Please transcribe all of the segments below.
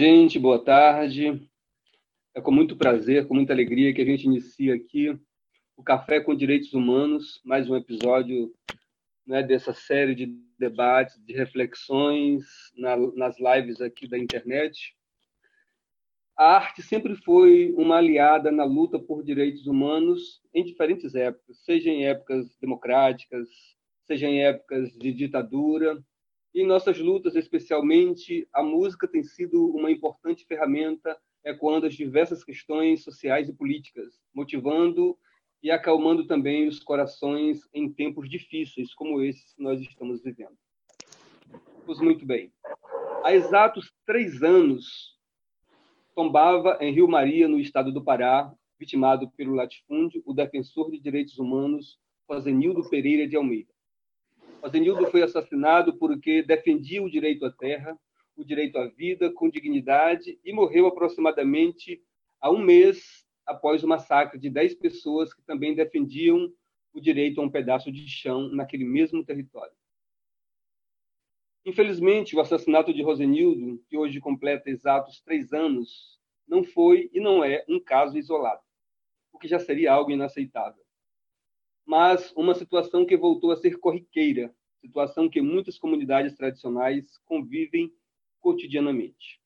Gente, boa tarde. É com muito prazer, com muita alegria que a gente inicia aqui o Café com Direitos Humanos, mais um episódio né, dessa série de debates, de reflexões na, nas lives aqui da internet. A arte sempre foi uma aliada na luta por direitos humanos em diferentes épocas, seja em épocas democráticas, seja em épocas de ditadura, em nossas lutas, especialmente, a música tem sido uma importante ferramenta ecoando as diversas questões sociais e políticas, motivando e acalmando também os corações em tempos difíceis como esses que nós estamos vivendo. Pois muito bem. Há exatos três anos, tombava em Rio Maria, no estado do Pará, vitimado pelo latifúndio, o defensor de direitos humanos, Rosenildo Pereira de Almeida. Ozenildo foi assassinado porque defendia o direito à terra, o direito à vida com dignidade e morreu aproximadamente há um mês após o massacre de dez pessoas que também defendiam o direito a um pedaço de chão naquele mesmo território. Infelizmente, o assassinato de Rosenildo, que hoje completa exatos três anos, não foi e não é um caso isolado, o que já seria algo inaceitável mas uma situação que voltou a ser corriqueira, situação que muitas comunidades tradicionais convivem cotidianamente.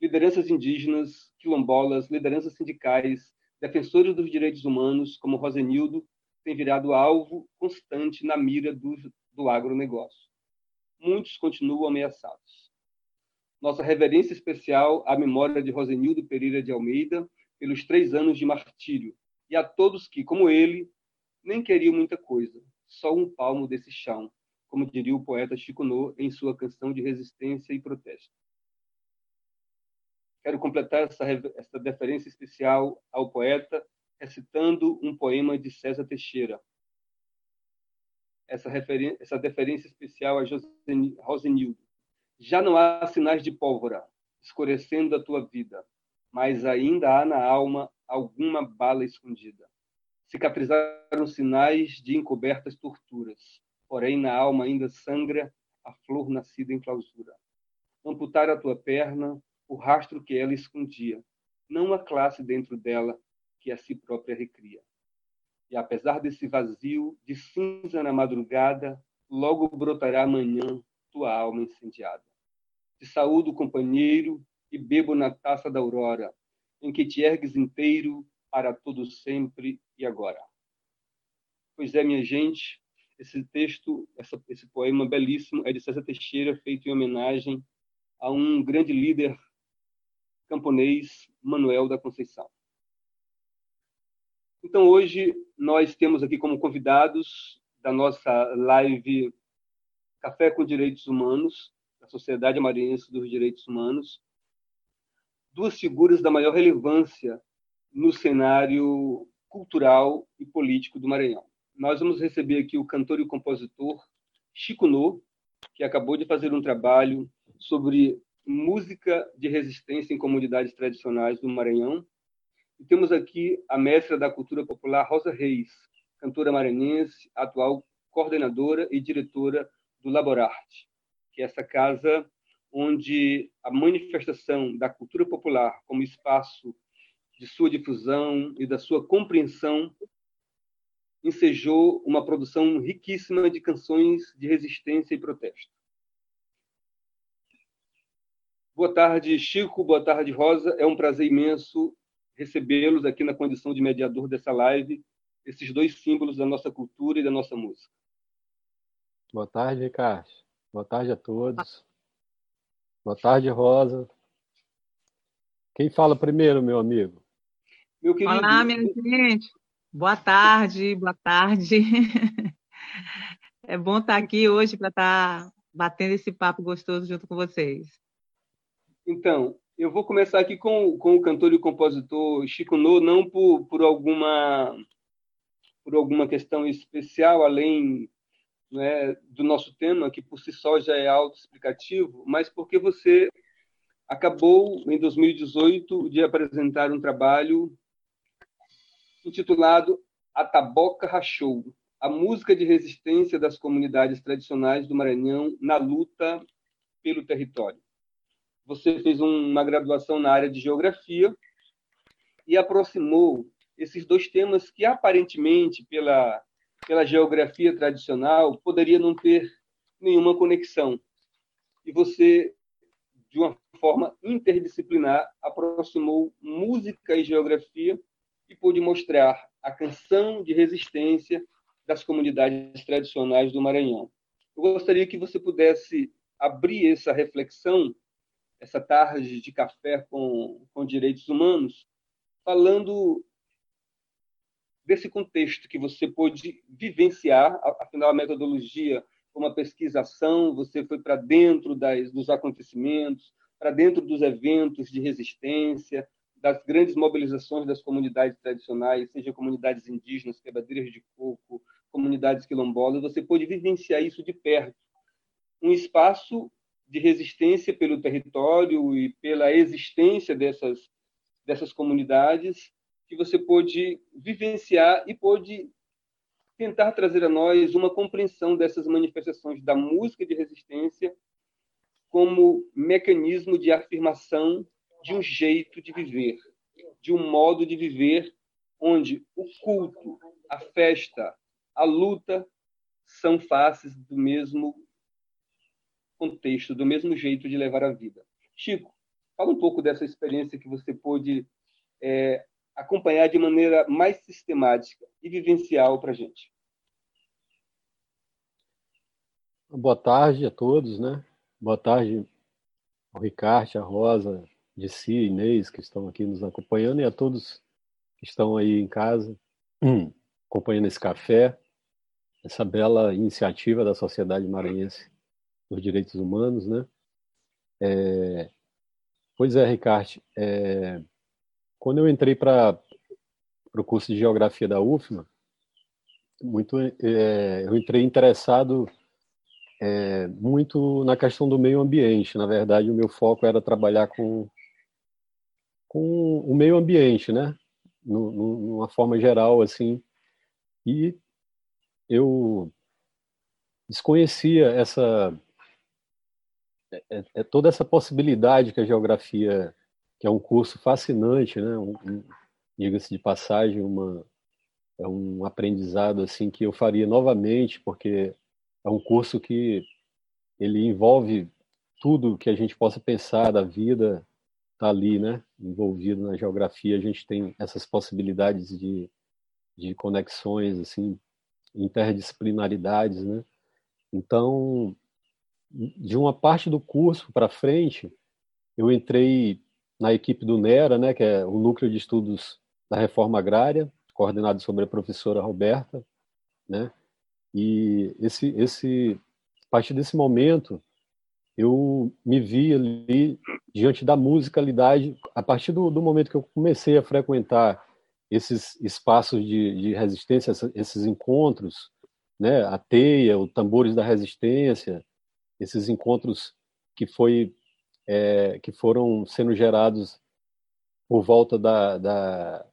Lideranças indígenas, quilombolas, lideranças sindicais, defensores dos direitos humanos, como Rosenildo, têm virado alvo constante na mira do, do agronegócio. Muitos continuam ameaçados. Nossa reverência especial à memória de Rosenildo Pereira de Almeida pelos três anos de martírio e a todos que, como ele, nem queriam muita coisa, só um palmo desse chão, como diria o poeta Chico No em sua canção de resistência e protesto. Quero completar essa, essa deferência especial ao poeta recitando um poema de César Teixeira. Essa, essa deferência especial a Rosenildo. Já não há sinais de pólvora escurecendo a tua vida, mas ainda há na alma alguma bala escondida cicatrizaram sinais de encobertas torturas, porém na alma ainda sangra a flor nascida em clausura. Amputar a tua perna, o rastro que ela escondia, não a classe dentro dela que a si própria recria. E apesar desse vazio de cinza na madrugada, logo brotará amanhã tua alma incendiada. Te saúdo, companheiro, e bebo na taça da aurora, em que te ergues inteiro para todo sempre e agora. Pois é, minha gente, esse texto, essa, esse poema belíssimo é de César Teixeira, feito em homenagem a um grande líder camponês, Manuel da Conceição. Então, hoje, nós temos aqui como convidados da nossa live Café com Direitos Humanos, da Sociedade Maranhense dos Direitos Humanos, duas figuras da maior relevância no cenário cultural e político do Maranhão. Nós vamos receber aqui o cantor e compositor Chico No, que acabou de fazer um trabalho sobre música de resistência em comunidades tradicionais do Maranhão. E temos aqui a mestra da cultura popular Rosa Reis, cantora maranhense, atual coordenadora e diretora do Laborarte, que é essa casa onde a manifestação da cultura popular como espaço de sua difusão e da sua compreensão, ensejou uma produção riquíssima de canções de resistência e protesto. Boa tarde, Chico. Boa tarde, Rosa. É um prazer imenso recebê-los aqui na condição de mediador dessa live, esses dois símbolos da nossa cultura e da nossa música. Boa tarde, Ricardo. Boa tarde a todos. Boa tarde, Rosa. Quem fala primeiro, meu amigo? Meu querido... Olá, minha gente. Boa tarde, boa tarde. É bom estar aqui hoje para estar batendo esse papo gostoso junto com vocês. Então, eu vou começar aqui com, com o cantor e compositor Chico No, não por, por, alguma, por alguma questão especial, além né, do nosso tema, que por si só já é autoexplicativo, mas porque você acabou, em 2018, de apresentar um trabalho intitulado A Taboca Rachou, a música de resistência das comunidades tradicionais do Maranhão na luta pelo território. você fez uma graduação na área de geografia e aproximou esses dois temas que aparentemente pela pela geografia tradicional poderia não ter nenhuma conexão. E você de uma forma interdisciplinar aproximou música e geografia e pôde mostrar a canção de resistência das comunidades tradicionais do Maranhão. Eu gostaria que você pudesse abrir essa reflexão, essa tarde de café com, com direitos humanos, falando desse contexto que você pôde vivenciar, afinal, a metodologia foi uma pesquisação, você foi para dentro das, dos acontecimentos, para dentro dos eventos de resistência, das grandes mobilizações das comunidades tradicionais, seja comunidades indígenas, quebradeiras de coco, comunidades quilombolas, você pôde vivenciar isso de perto. Um espaço de resistência pelo território e pela existência dessas, dessas comunidades que você pôde vivenciar e pôde tentar trazer a nós uma compreensão dessas manifestações da música de resistência como mecanismo de afirmação de um jeito de viver, de um modo de viver onde o culto, a festa, a luta são faces do mesmo contexto, do mesmo jeito de levar a vida. Chico, fala um pouco dessa experiência que você pôde é, acompanhar de maneira mais sistemática e vivencial para a gente. Boa tarde a todos, né? Boa tarde ao Ricardo, a Rosa, de si, Inês, que estão aqui nos acompanhando, e a todos que estão aí em casa, acompanhando esse café essa bela iniciativa da Sociedade Maranhense dos Direitos Humanos, né? É, pois é, Ricardo, é, quando eu entrei para o curso de Geografia da UFMA, muito, é, eu entrei interessado é, muito na questão do meio ambiente. Na verdade, o meu foco era trabalhar com, com o meio ambiente, né? Numa forma geral, assim. E eu desconhecia essa é, é, é, toda essa possibilidade que a geografia, que é um curso fascinante, né? Um, um, Diga-se de passagem, uma é um aprendizado assim que eu faria novamente, porque é um curso que ele envolve tudo que a gente possa pensar da vida tá ali, né? Envolvido na geografia, a gente tem essas possibilidades de, de conexões assim interdisciplinaridades, né? Então, de uma parte do curso para frente, eu entrei na equipe do NERA, né, que é o Núcleo de Estudos da Reforma Agrária, coordenado sobre a professora Roberta, né? E esse esse a partir desse momento eu me vi ali diante da musicalidade. A partir do, do momento que eu comecei a frequentar esses espaços de, de resistência, esses encontros, né, a teia, os tambores da resistência, esses encontros que foi é, que foram sendo gerados por volta da, da,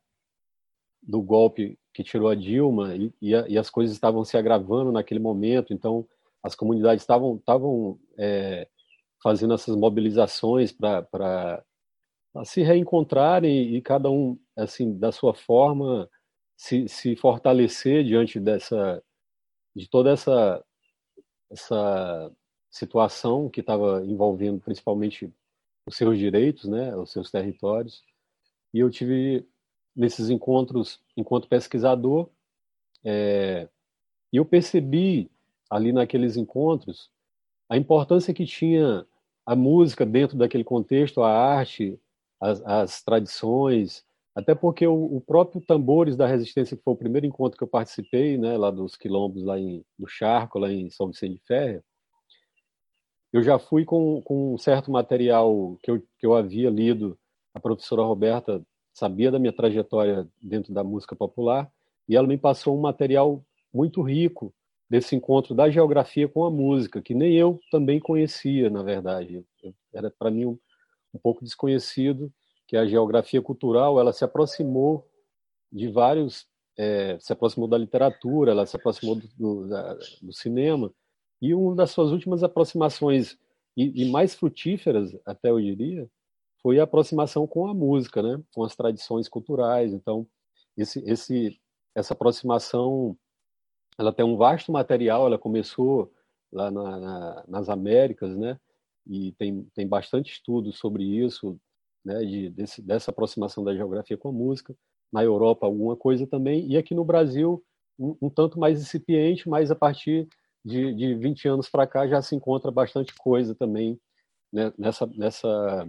do golpe que tirou a Dilma e, e, a, e, as coisas estavam se agravando naquele momento, então as comunidades estavam estavam é, fazendo essas mobilizações para se reencontrarem e cada um assim da sua forma se, se fortalecer diante dessa de toda essa essa situação que estava envolvendo principalmente os seus direitos, né, os seus territórios. E eu tive nesses encontros, enquanto pesquisador, é, eu percebi ali naqueles encontros a importância que tinha a música dentro daquele contexto, a arte, as, as tradições, até porque o, o, próprio Tambores da Resistência, que foi o primeiro encontro que eu participei, né, lá dos quilombos, lá em, do Charco, lá em São Vicente de Ferro, eu já fui com, com um certo material que eu, que eu havia lido. A professora Roberta sabia da minha trajetória dentro da música popular e ela me passou um material muito rico desse encontro da geografia com a música, que nem eu também conhecia, na verdade. Era para mim um, um pouco desconhecido que a geografia cultural ela se aproximou de vários, é, se aproximou da literatura, ela se aproximou do, do, da, do, cinema, e uma das suas últimas aproximações e, e mais frutíferas, até eu diria, foi a aproximação com a música, né? com as tradições culturais. Então, esse, esse, essa aproximação ela tem um vasto material, ela começou lá na, na, nas Américas, né? E tem, tem bastante estudo sobre isso, né? De, desse, dessa aproximação da geografia com a música. Na Europa, alguma coisa também. E aqui no Brasil, um, um tanto mais incipiente, mas a partir de, de 20 anos para cá já se encontra bastante coisa também né? nessa, nessa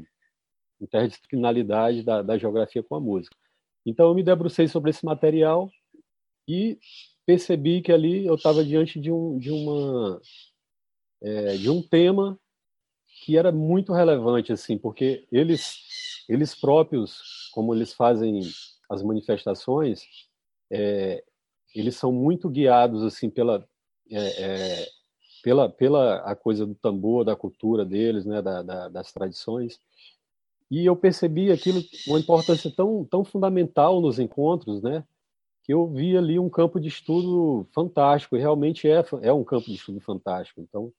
interdisciplinaridade da, da geografia com a música. Então, eu me debrucei sobre esse material e percebi que ali eu estava diante de um, de, uma, é, de um tema que era muito relevante, assim, porque eles, eles próprios, como eles fazem as manifestações, é, eles são muito guiados assim pela é, é, pela pela a coisa do tambor, da cultura deles, né, da, da, das tradições. E eu percebi aquilo uma importância tão tão fundamental nos encontros, né, que eu vi ali um campo de estudo fantástico, e realmente é, é um campo de estudo fantástico. Então,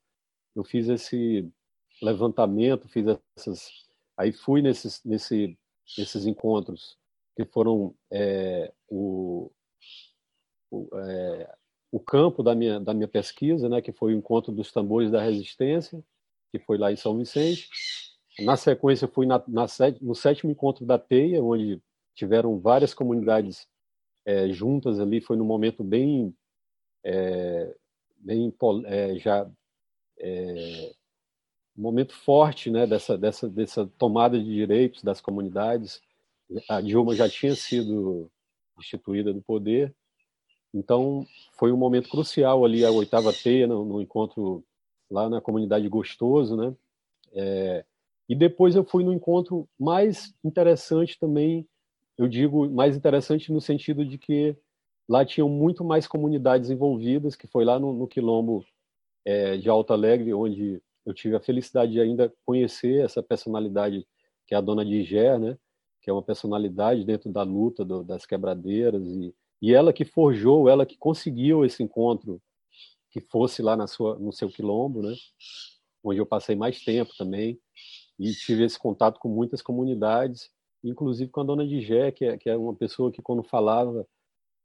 eu fiz esse levantamento, fiz essas. Aí fui nesses, nesse, nesses encontros, que foram é, o, o, é, o campo da minha, da minha pesquisa, né, que foi o encontro dos tambores da resistência, que foi lá em São Vicente. Na sequência, fui na, na, no sétimo encontro da TEIA, onde tiveram várias comunidades é, juntas ali, foi num momento bem, é, bem é, já é, um momento forte, né, dessa dessa dessa tomada de direitos das comunidades. A Dilma já tinha sido instituída do poder, então foi um momento crucial ali a oitava teia no, no encontro lá na comunidade Gostoso, né? É, e depois eu fui no encontro mais interessante também eu digo mais interessante no sentido de que lá tinham muito mais comunidades envolvidas, que foi lá no, no Quilombo é, de Alto Alegre, onde eu tive a felicidade de ainda conhecer essa personalidade que é a dona de Igé, né? que é uma personalidade dentro da luta do, das quebradeiras, e, e ela que forjou, ela que conseguiu esse encontro que fosse lá na sua, no seu quilombo, né? onde eu passei mais tempo também, e tive esse contato com muitas comunidades, inclusive com a dona de que é, que é uma pessoa que quando falava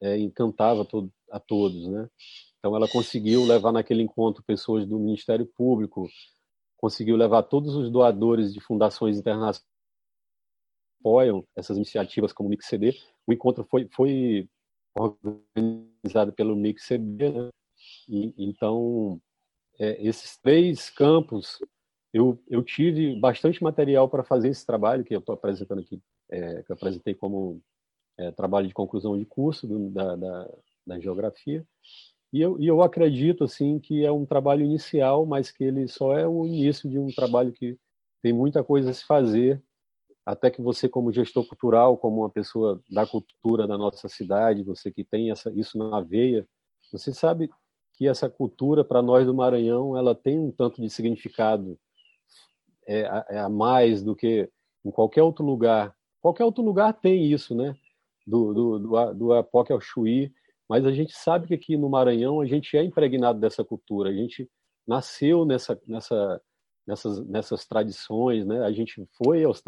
é, encantava todo, a todos, né? Então ela conseguiu levar naquele encontro pessoas do Ministério Público, conseguiu levar todos os doadores de fundações internacionais que apoiam essas iniciativas como o MixCD. O encontro foi, foi organizado pelo MixCD, né? E, então é, esses três campos eu, eu tive bastante material para fazer esse trabalho que eu estou apresentando aqui, é, que eu apresentei como é, trabalho de conclusão de curso do, da, da, da, geografia. E eu, e eu acredito assim que é um trabalho inicial, mas que ele só é o início de um trabalho que tem muita coisa a se fazer, até que você, como gestor cultural, como uma pessoa da cultura da nossa cidade, você que tem essa, isso na veia, você sabe que essa cultura para nós do Maranhão ela tem um tanto de significado é, é a mais do que em qualquer outro lugar. Qualquer outro lugar tem isso, né? Do, do, do, do Apoque ao Chuí, mas a gente sabe que aqui no Maranhão a gente é impregnado dessa cultura, a gente nasceu nessa, nessa, nessas, nessas tradições, né? A gente foi aos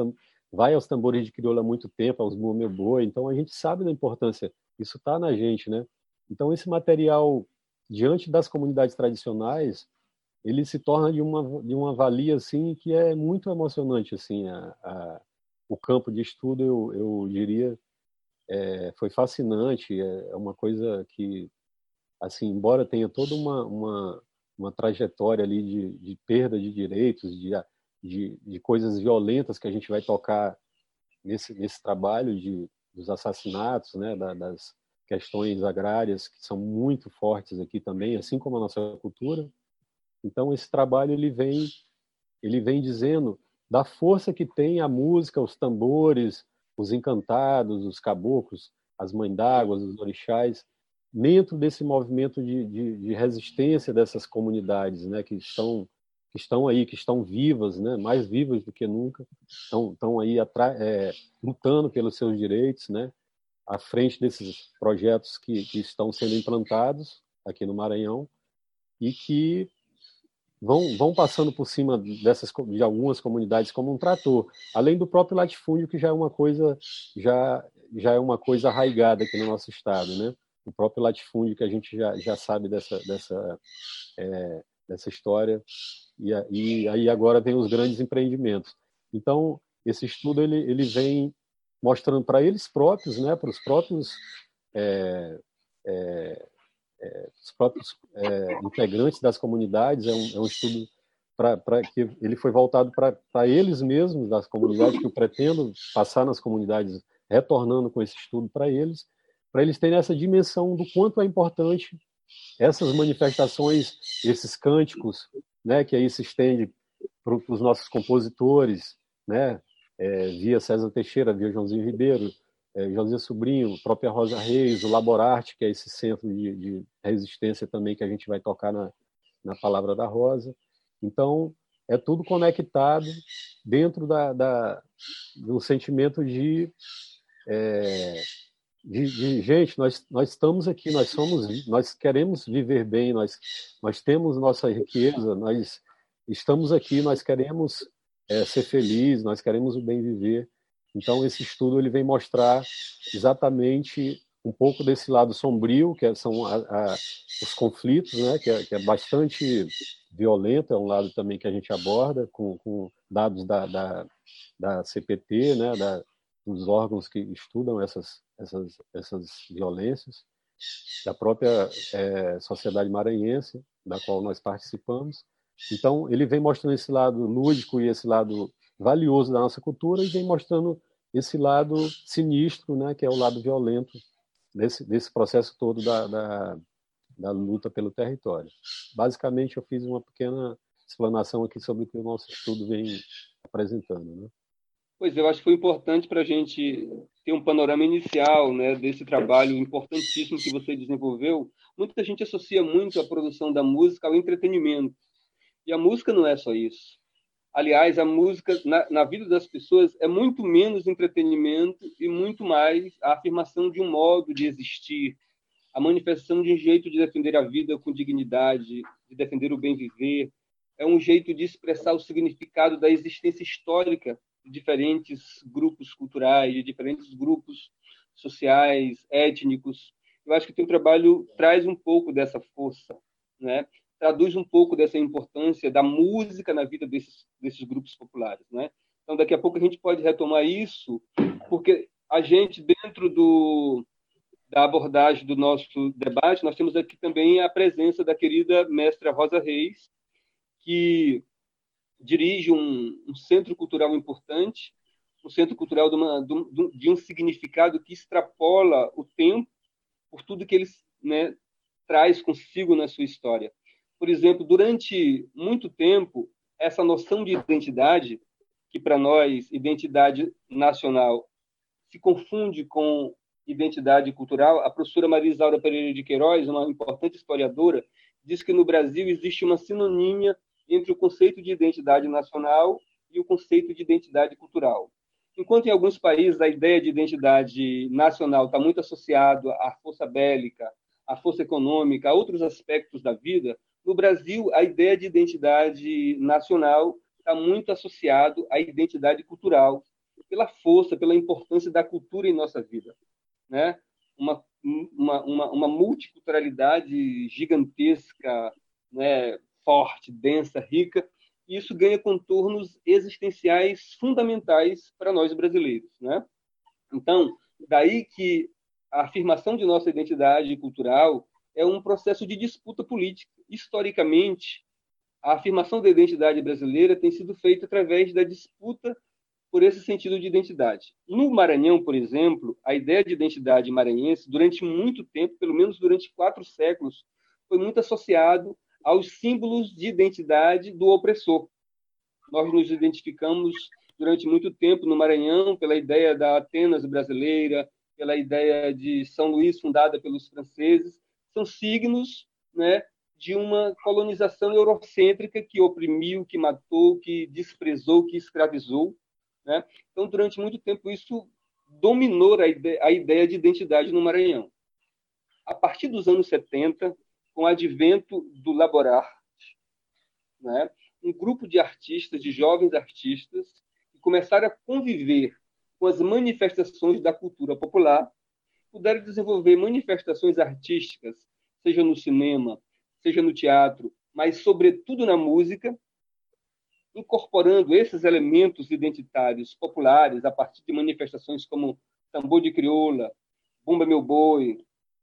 vai aos tambores de crioula há muito tempo, aos bumeu boi, então a gente sabe da importância, isso está na gente, né? Então esse material diante das comunidades tradicionais, ele se torna de uma de uma valia assim que é muito emocionante assim a, a o campo de estudo eu, eu diria é, foi fascinante é, é uma coisa que assim embora tenha toda uma uma, uma trajetória ali de, de perda de direitos de, de, de coisas violentas que a gente vai tocar nesse nesse trabalho de dos assassinatos né da, das questões agrárias que são muito fortes aqui também assim como a nossa cultura então esse trabalho ele vem ele vem dizendo da força que tem a música, os tambores, os encantados, os caboclos, as mães d'água, os orixás, dentro desse movimento de, de, de, resistência dessas comunidades, né, que estão que estão aí, que estão vivas, né, mais vivas do que nunca, estão, estão aí é, lutando pelos seus direitos, né, à frente desses projetos que, que estão sendo implantados aqui no Maranhão e que vão, vão passando por cima dessas de algumas comunidades como um trator, além do próprio latifúndio que já é uma coisa já já é uma coisa arraigada aqui no nosso estado, né? O próprio latifúndio que a gente já, já sabe dessa dessa é, dessa história e, aí agora vem os grandes empreendimentos. Então esse estudo ele ele vem mostrando para eles próprios, né? Para os próprios é, é, é, os próprios é, integrantes das comunidades, é um, é um estudo para que ele foi voltado para eles mesmos, das comunidades, que eu pretendo passar nas comunidades, retornando com esse estudo para eles, para eles terem essa dimensão do quanto é importante essas manifestações, esses cânticos, né, que aí se estende para os nossos compositores, né, é, via César Teixeira, via Joãozinho Ribeiro, é, José Sobrinho, própria Rosa Reis, o Laborarte, que é esse centro de, de, resistência também que a gente vai tocar na, na Palavra da Rosa. Então, é tudo conectado dentro da, da do sentimento de, é, de, de, gente, nós, nós estamos aqui, nós somos, nós queremos viver bem, nós, nós temos nossa riqueza, nós estamos aqui, nós queremos é, ser felizes, nós queremos o bem viver. Então esse estudo ele vem mostrar exatamente um pouco desse lado sombrio, que é, são a, a, os conflitos, né, que é, que é, bastante violento, é um lado também que a gente aborda com, com dados da, da, da, CPT, né, da, dos órgãos que estudam essas, essas, essas violências, da própria é, sociedade maranhense, da qual nós participamos. Então, ele vem mostrando esse lado lúdico e esse lado valioso da nossa cultura e vem mostrando esse lado sinistro, né, que é o lado violento desse, desse processo todo da, da, da luta pelo território. Basicamente, eu fiz uma pequena explanação aqui sobre o que o nosso estudo vem apresentando. Né? Pois eu acho que foi importante para a gente ter um panorama inicial né, desse trabalho importantíssimo que você desenvolveu. Muita gente associa muito a produção da música ao entretenimento. E a música não é só isso. Aliás, a música na, na, vida das pessoas é muito menos entretenimento e muito mais a afirmação de um modo de existir, a manifestação de um jeito de defender a vida com dignidade, de defender o bem viver. É um jeito de expressar o significado da existência histórica de diferentes grupos culturais, de diferentes grupos sociais, étnicos. Eu acho que o teu trabalho traz um pouco dessa força, né? Traduz um pouco dessa importância da música na vida desses, desses grupos populares, né? Então, daqui a pouco a gente pode retomar isso, porque a gente, dentro do, da abordagem do nosso debate, nós temos aqui também a presença da querida mestra Rosa Reis, que dirige um, um centro cultural importante, um centro cultural de, uma, de, um significado que extrapola o tempo por tudo que ele né, traz consigo na sua história. Por exemplo, durante muito tempo, essa noção de identidade, que para nós, identidade nacional, se confunde com identidade cultural, a professora Maria Pereira de Queiroz, uma importante historiadora, diz que no Brasil existe uma sinonímia entre o conceito de identidade nacional e o conceito de identidade cultural. Enquanto em alguns países a ideia de identidade nacional está muito associado à força bélica, à força econômica, a outros aspectos da vida, no Brasil, a ideia de identidade nacional está muito associado à identidade cultural, pela força, pela importância da cultura em nossa vida, né? Uma uma, uma, uma multiculturalidade gigantesca, né? Forte, densa, rica. E isso ganha contornos existenciais fundamentais para nós brasileiros, né? Então, daí que a afirmação de nossa identidade cultural é um processo de disputa política. Historicamente, a afirmação da identidade brasileira tem sido feita através da disputa por esse sentido de identidade. No Maranhão, por exemplo, a ideia de identidade maranhense, durante muito tempo, pelo menos durante quatro séculos, foi muito associado aos símbolos de identidade do opressor. Nós nos identificamos durante muito tempo no Maranhão pela ideia da Atenas brasileira, pela ideia de São Luís fundada pelos franceses, são signos né, de uma colonização eurocêntrica que oprimiu, que matou, que desprezou, que escravizou. Né? Então, durante muito tempo, isso dominou a ideia, a ideia de identidade no Maranhão. A partir dos anos 70, com o advento do laborar, né? um grupo de artistas, de jovens artistas, que começaram a conviver com as manifestações da cultura popular, puderam desenvolver manifestações artísticas, seja no cinema, seja no teatro, mas sobretudo na música, incorporando esses elementos identitários populares a partir de manifestações como tambor de crioula, bumba meu boi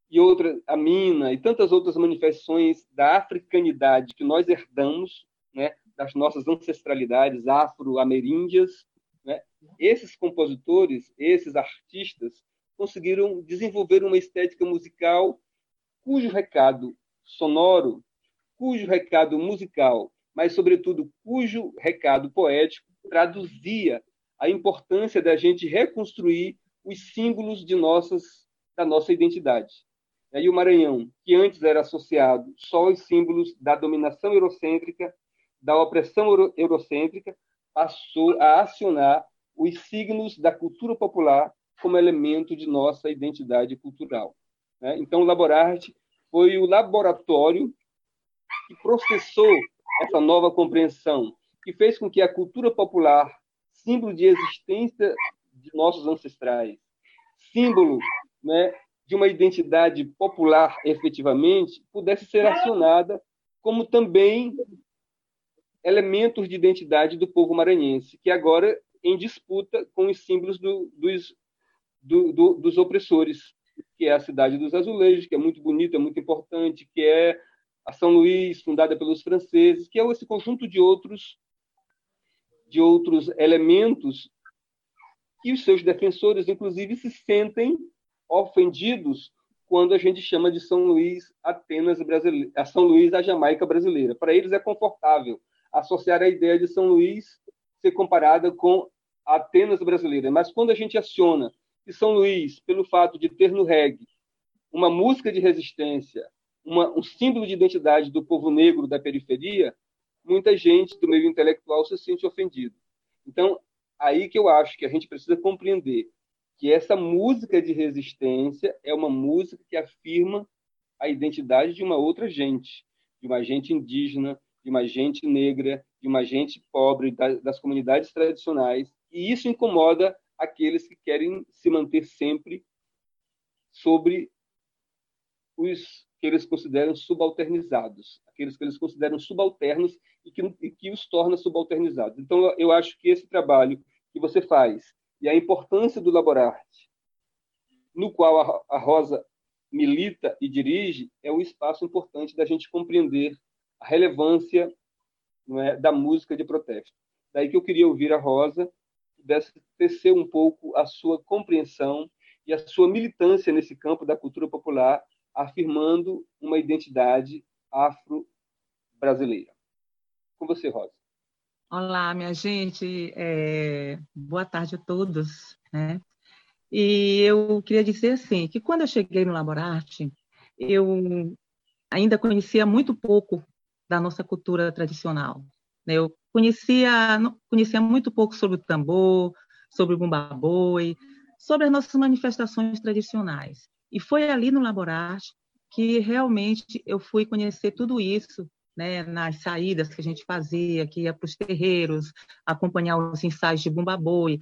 e outra a mina e tantas outras manifestações da africanidade que nós herdamos, né, das nossas ancestralidades afro-ameríndias, né? Esses compositores, esses artistas conseguiram desenvolver uma estética musical cujo recado sonoro, cujo recado musical mas, sobretudo, cujo recado poético traduzia a importância da gente reconstruir os símbolos de nossas, da nossa identidade. E o Maranhão, que antes era associado só aos símbolos da dominação eurocêntrica, da opressão eurocêntrica, passou a acionar os signos da cultura popular como elemento de nossa identidade cultural. Né? Então, o Laborarte foi o laboratório que processou essa nova compreensão que fez com que a cultura popular, símbolo de existência de nossos ancestrais, símbolo né, de uma identidade popular efetivamente, pudesse ser acionada como também elementos de identidade do povo maranhense, que agora em disputa com os símbolos do, dos, do, do, dos opressores, que é a cidade dos azulejos, que é muito bonita, é muito importante, que é a São Luís, fundada pelos franceses, que é esse conjunto de outros de outros elementos que os seus defensores, inclusive, se sentem ofendidos quando a gente chama de São Luís Atenas brasileira, a São Luís a Jamaica brasileira. Para eles é confortável associar a ideia de São Luís ser comparada com Atenas brasileira, mas quando a gente aciona que São Luís, pelo fato de ter no reggae uma música de resistência, uma, um símbolo de identidade do povo negro da periferia, muita gente do meio intelectual se sente ofendido. Então, aí que eu acho que a gente precisa compreender que essa música de resistência é uma música que afirma a identidade de uma outra gente, de uma gente indígena, de uma gente negra, de uma gente pobre, das comunidades tradicionais, e isso incomoda aqueles que querem se manter sempre sobre os que eles consideram subalternizados, aqueles que eles consideram subalternos e que, e que os torna subalternizados. Então, eu acho que esse trabalho que você faz e a importância do Laborarte, no qual a, a Rosa milita e dirige, é um espaço importante da gente compreender a relevância é, da música de protesto. Daí que eu queria ouvir a Rosa, pudesse tecer um pouco a sua compreensão e a sua militância nesse campo da cultura popular afirmando uma identidade afro-brasileira. Com você, Rosa. Olá, minha gente. É... Boa tarde a todos. Né? E eu queria dizer assim, que quando eu cheguei no Laborarte, eu ainda conhecia muito pouco da nossa cultura tradicional. Né? Eu conhecia, conhecia muito pouco sobre o tambor, sobre o bumbaboi, sobre as nossas manifestações tradicionais. E foi ali no Laborarte que realmente eu fui conhecer tudo isso, né, nas saídas que a gente fazia, que ia para os terreiros, acompanhar os ensaios de Bumba Boi,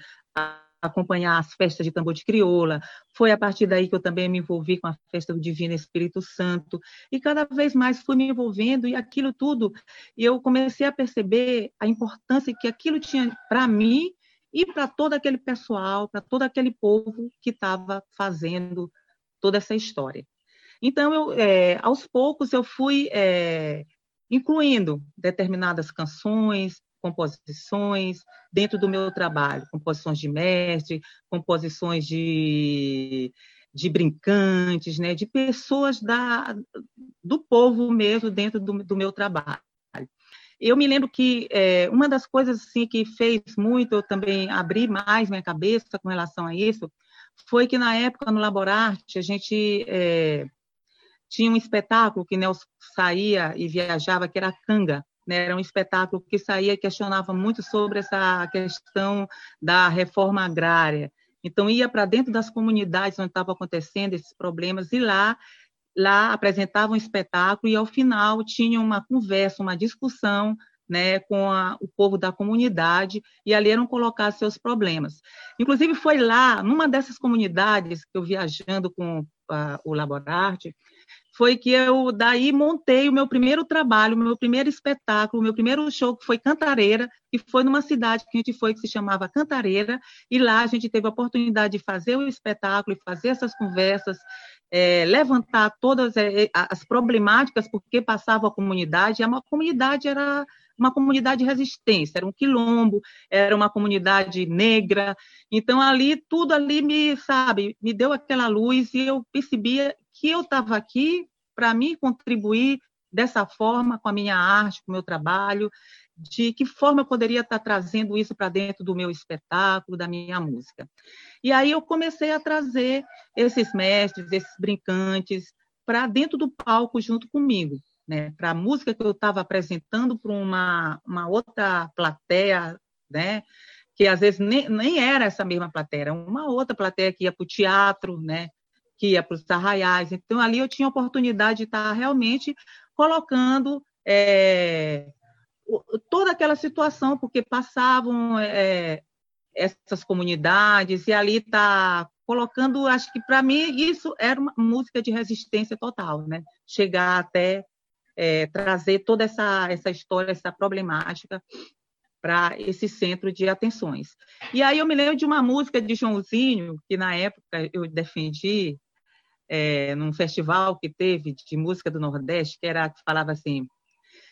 acompanhar as festas de tambor de crioula. Foi a partir daí que eu também me envolvi com a festa do Divino Espírito Santo e cada vez mais fui me envolvendo e aquilo tudo, eu comecei a perceber a importância que aquilo tinha para mim e para todo aquele pessoal, para todo aquele povo que estava fazendo toda essa história. Então, eu, é, aos poucos, eu fui é, incluindo determinadas canções, composições dentro do meu trabalho, composições de mestre, composições de, de brincantes, né, de pessoas da, do povo mesmo dentro do, do meu trabalho. Eu me lembro que é, uma das coisas assim, que fez muito eu também abrir mais minha cabeça com relação a isso foi que na época no Laborarte a gente é, tinha um espetáculo que Nelson saía e viajava, que era a Canga. Né? Era um espetáculo que saía questionava muito sobre essa questão da reforma agrária. Então, ia para dentro das comunidades onde estavam acontecendo esses problemas e lá lá apresentava um espetáculo e ao final tinha uma conversa, uma discussão né, com a, o povo da comunidade e ali eram colocar seus problemas. Inclusive foi lá, numa dessas comunidades que eu viajando com a, o Laborarte, foi que eu daí montei o meu primeiro trabalho, o meu primeiro espetáculo, o meu primeiro show que foi Cantareira, que foi numa cidade que a gente foi que se chamava Cantareira, e lá a gente teve a oportunidade de fazer o espetáculo e fazer essas conversas, é, levantar todas é, as problemáticas porque passava a comunidade, e a comunidade era uma comunidade de resistência, era um quilombo, era uma comunidade negra. Então ali tudo ali me, sabe, me deu aquela luz e eu percebia que eu estava aqui para mim contribuir dessa forma com a minha arte, com o meu trabalho, de que forma eu poderia estar trazendo isso para dentro do meu espetáculo, da minha música. E aí eu comecei a trazer esses mestres, esses brincantes, para dentro do palco junto comigo né, para a música que eu estava apresentando para uma, uma outra plateia, né, que às vezes nem, nem era essa mesma plateia, era uma outra plateia que ia para o teatro, né, que ia para os arraiais. Então, ali eu tinha a oportunidade de estar realmente colocando é, toda aquela situação, porque passavam é, essas comunidades, e ali está colocando, acho que para mim isso era uma música de resistência total, né? Chegar até é, trazer toda essa, essa história, essa problemática para esse centro de atenções. E aí eu me lembro de uma música de Joãozinho, que na época eu defendi é, num festival que teve de música do Nordeste, que era que falava assim: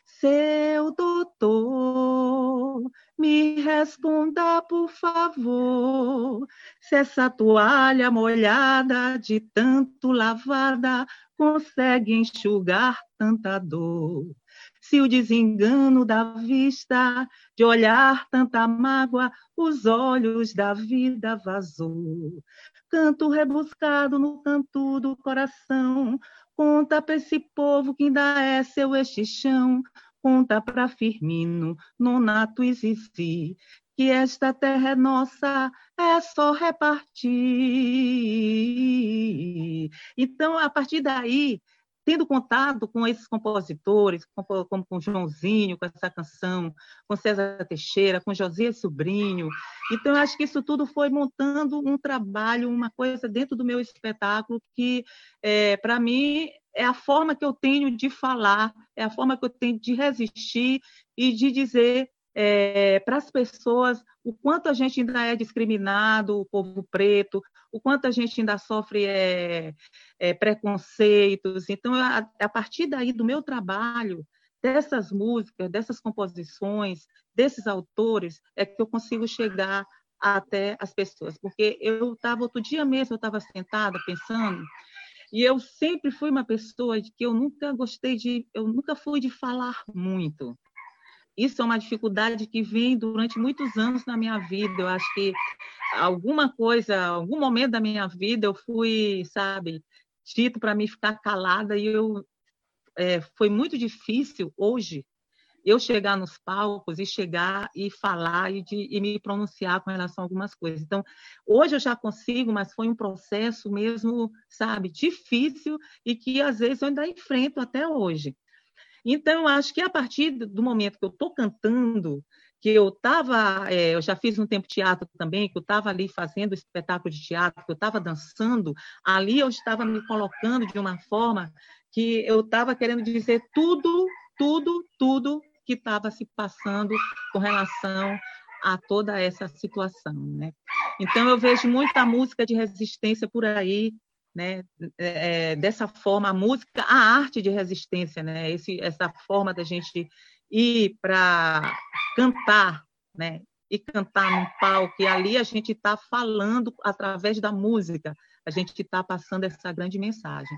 Seu doutor, me responda, por favor, se essa toalha molhada de tanto lavada consegue enxugar tanta dor. Se o desengano da vista, de olhar tanta mágoa, os olhos da vida vazou. Canto rebuscado no canto do coração, conta para esse povo que ainda é seu este chão, conta para Firmino, Nonato e Zizi, que esta terra é nossa, é só repartir. Então, a partir daí, tendo contato com esses compositores, como com Joãozinho, com essa canção, com César Teixeira, com Josias Sobrinho. Então, eu acho que isso tudo foi montando um trabalho, uma coisa dentro do meu espetáculo que, é, para mim, é a forma que eu tenho de falar, é a forma que eu tenho de resistir e de dizer é, para as pessoas o quanto a gente ainda é discriminado, o povo preto, o quanto a gente ainda sofre é, é, preconceitos. Então, a, a partir daí do meu trabalho, dessas músicas, dessas composições, desses autores, é que eu consigo chegar até as pessoas. Porque eu estava, outro dia mesmo, eu estava sentada pensando, e eu sempre fui uma pessoa que eu nunca gostei de, eu nunca fui de falar muito. Isso é uma dificuldade que vem durante muitos anos na minha vida. Eu acho que alguma coisa, algum momento da minha vida, eu fui, sabe, dito para mim ficar calada e eu é, foi muito difícil hoje eu chegar nos palcos e chegar e falar e, de, e, me pronunciar com relação a algumas coisas. Então, hoje eu já consigo, mas foi um processo mesmo, sabe, difícil e que às vezes eu ainda enfrento até hoje. Então, eu acho que a partir do momento que eu estou cantando, que eu estava, é, eu já fiz um tempo teatro também, que eu estava ali fazendo espetáculo de teatro, que eu estava dançando, ali eu estava me colocando de uma forma que eu estava querendo dizer tudo, tudo, tudo que estava se passando com relação a toda essa situação, né? Então eu vejo muita música de resistência por aí, né? É, dessa forma, a música, a arte de resistência, né? Esse, essa forma da gente ir para cantar, né? E cantar num palco, e ali a gente está falando através da música, a gente está passando essa grande mensagem.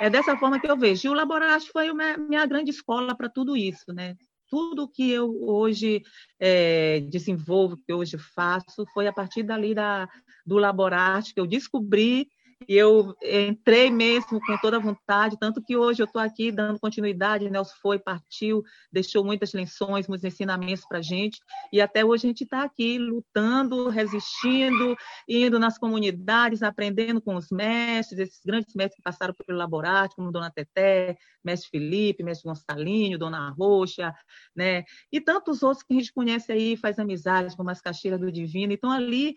É dessa forma que eu vejo. E o Laboratório foi uma, minha grande escola para tudo isso, né? Tudo que eu hoje é, desenvolvo, que hoje faço, foi a partir dali da, do Laboratório que eu descobri eu entrei mesmo com toda a vontade, tanto que hoje eu estou aqui dando continuidade. Nelson foi, partiu, deixou muitas lições, muitos ensinamentos para a gente. E até hoje a gente está aqui lutando, resistindo, indo nas comunidades, aprendendo com os mestres, esses grandes mestres que passaram pelo laboratório, como Dona Teté, Mestre Felipe, Mestre Gonçalinho, Dona Roxa, né? E tantos outros que a gente conhece aí, faz amizade, como as Caxias do Divino. Então, ali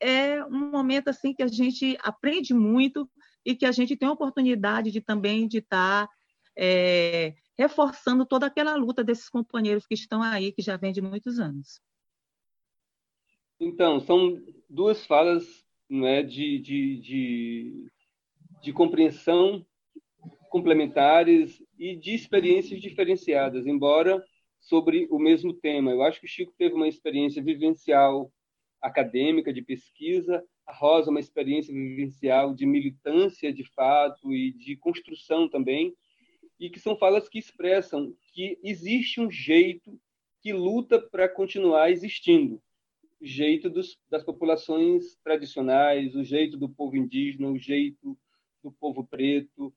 é um momento assim que a gente aprende muito e que a gente tem a oportunidade de também de estar tá, é, reforçando toda aquela luta desses companheiros que estão aí, que já vem de muitos anos. Então, são duas falas né, de, de, de, de compreensão complementares e de experiências diferenciadas, embora sobre o mesmo tema. Eu acho que o Chico teve uma experiência vivencial acadêmica de pesquisa, a Rosa uma experiência vivencial de militância de fato e de construção também, e que são falas que expressam que existe um jeito que luta para continuar existindo, o jeito dos, das populações tradicionais, o jeito do povo indígena, o jeito do povo preto,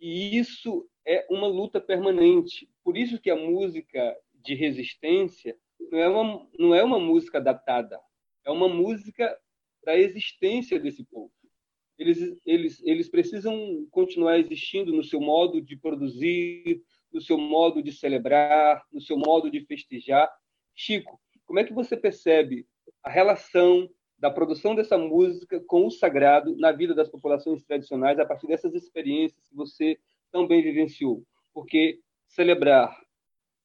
e isso é uma luta permanente. Por isso que a música de resistência não é uma, não é uma música datada, é uma música da existência desse povo. Eles, eles, eles precisam continuar existindo no seu modo de produzir, no seu modo de celebrar, no seu modo de festejar. Chico, como é que você percebe a relação da produção dessa música com o sagrado na vida das populações tradicionais a partir dessas experiências que você também vivenciou? Porque celebrar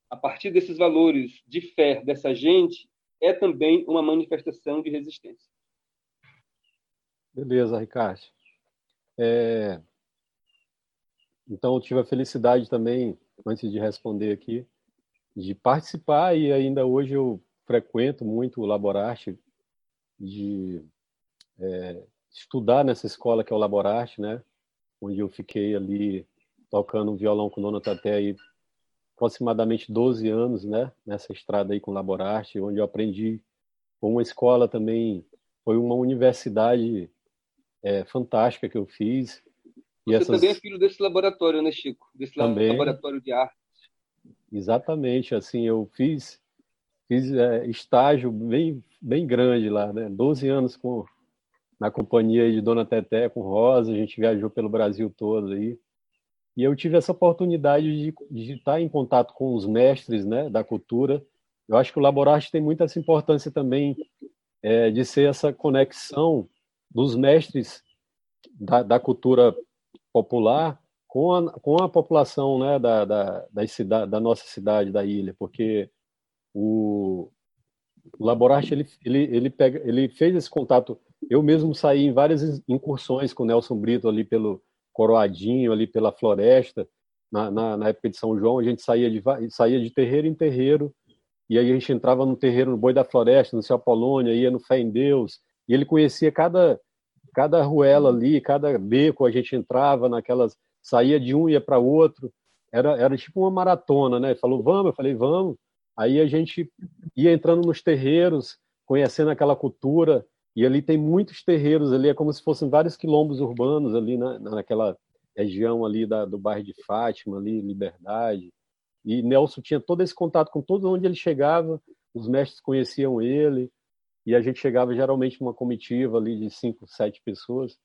a partir desses valores de fé dessa gente é também uma manifestação de resistência. Beleza, Ricardo. É... Então, eu tive a felicidade também, antes de responder aqui, de participar e ainda hoje eu frequento muito o Laborarte, de é, estudar nessa escola que é o Laborarte, né? Onde eu fiquei ali tocando violão com Dona Taté aí aproximadamente 12 anos, né, nessa estrada aí com Laborarte, onde eu aprendi com uma escola também, foi uma universidade é, fantástica que eu fiz. Você essas... também é filho desse laboratório, né, Chico? Desse também, laboratório de arte. Exatamente, assim, eu fiz, fiz é, estágio bem, bem grande lá, né, 12 anos com, na companhia de Dona Teté, com Rosa, a gente viajou pelo Brasil todo aí, e eu tive essa oportunidade de, de estar em contato com os mestres né, da cultura. Eu acho que o Laborarte tem muita essa importância também é, de ser essa conexão dos mestres da, da cultura popular com a, com a população né, da, da, da, cidade, da nossa cidade, da ilha, porque o, o Laborarte ele, ele, ele, pega, ele fez esse contato. Eu mesmo saí em várias incursões com o Nelson Brito ali pelo, Coroadinho, ali pela floresta, na, na, na, época de São João, a gente saía de, saía de terreiro em terreiro, e aí a gente entrava no terreiro no Boi da Floresta, no Céu Apolônia, ia no Fé em Deus, e ele conhecia cada, cada ruela ali, cada beco, a gente entrava naquelas, saía de um, ia para outro, era, era tipo uma maratona, né? Ele falou, vamos, eu falei, vamos. Aí a gente ia entrando nos terreiros, conhecendo aquela cultura, e ali tem muitos terreiros ali, é como se fossem vários quilombos urbanos ali na, naquela região ali da, do bairro de Fátima, ali, Liberdade. E Nelson tinha todo esse contato com todo onde ele chegava, os mestres conheciam ele, e a gente chegava geralmente numa comitiva ali de cinco, sete pessoas.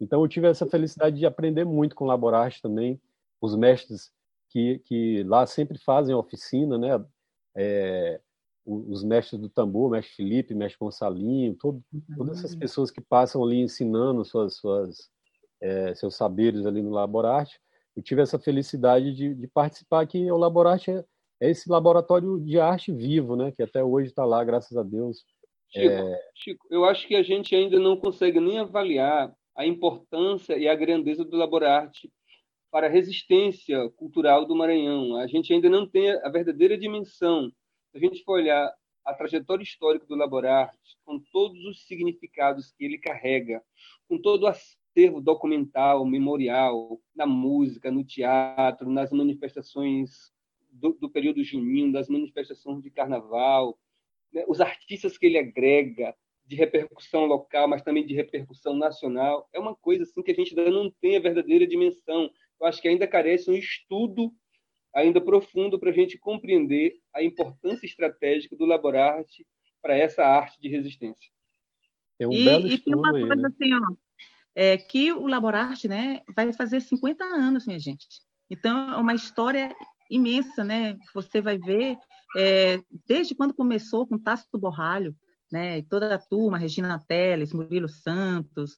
Então eu tive essa felicidade de aprender muito com Laborarte também, os mestres que, que lá sempre fazem oficina, né? É, os mestres do tambor, mestre Felipe, mestre Gonçalinho, todo, todas essas pessoas que passam ali ensinando suas, suas é, seus saberes ali no Laborarte, eu tive essa felicidade de, de participar aqui. O Laborarte é, é, esse laboratório de arte vivo, né? Que até hoje está lá, graças a Deus. Chico, é... Chico, eu acho que a gente ainda não consegue nem avaliar a importância e a grandeza do Laborarte para a resistência cultural do Maranhão. A gente ainda não tem a verdadeira dimensão se a gente for olhar a trajetória histórica do Laborarte, com todos os significados que ele carrega, com todo o acervo documental, memorial, na música, no teatro, nas manifestações do, do período junino, das manifestações de carnaval, né? os artistas que ele agrega, de repercussão local, mas também de repercussão nacional. É uma coisa assim que a gente ainda não tem a verdadeira dimensão. Eu acho que ainda carece um estudo ainda profundo para a gente compreender a importância estratégica do laborarte para essa arte de resistência. É um e, belo e tem uma coisa aí, né? assim, ó, é que o Laborarte, né, vai fazer 50 anos, minha gente. Então, é uma história imensa, né? Você vai ver é, desde quando começou com Tácito Borralho, né? Toda a turma, Regina Teles, Murilo Santos,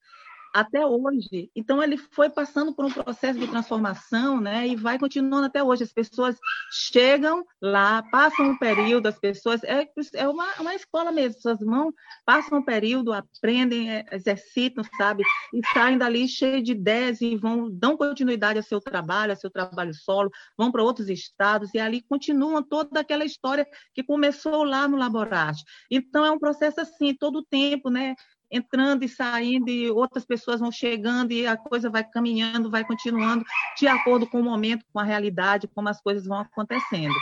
até hoje. Então, ele foi passando por um processo de transformação, né? E vai continuando até hoje. As pessoas chegam lá, passam um período, as pessoas. É, é uma, uma escola mesmo. As mãos passam um período, aprendem, é, exercitam, sabe? E saem dali cheios de ideias e vão, dão continuidade ao seu trabalho, ao seu trabalho solo, vão para outros estados e ali continuam toda aquela história que começou lá no laboratório. Então, é um processo assim, todo o tempo, né? Entrando e saindo, e outras pessoas vão chegando, e a coisa vai caminhando, vai continuando, de acordo com o momento, com a realidade, como as coisas vão acontecendo.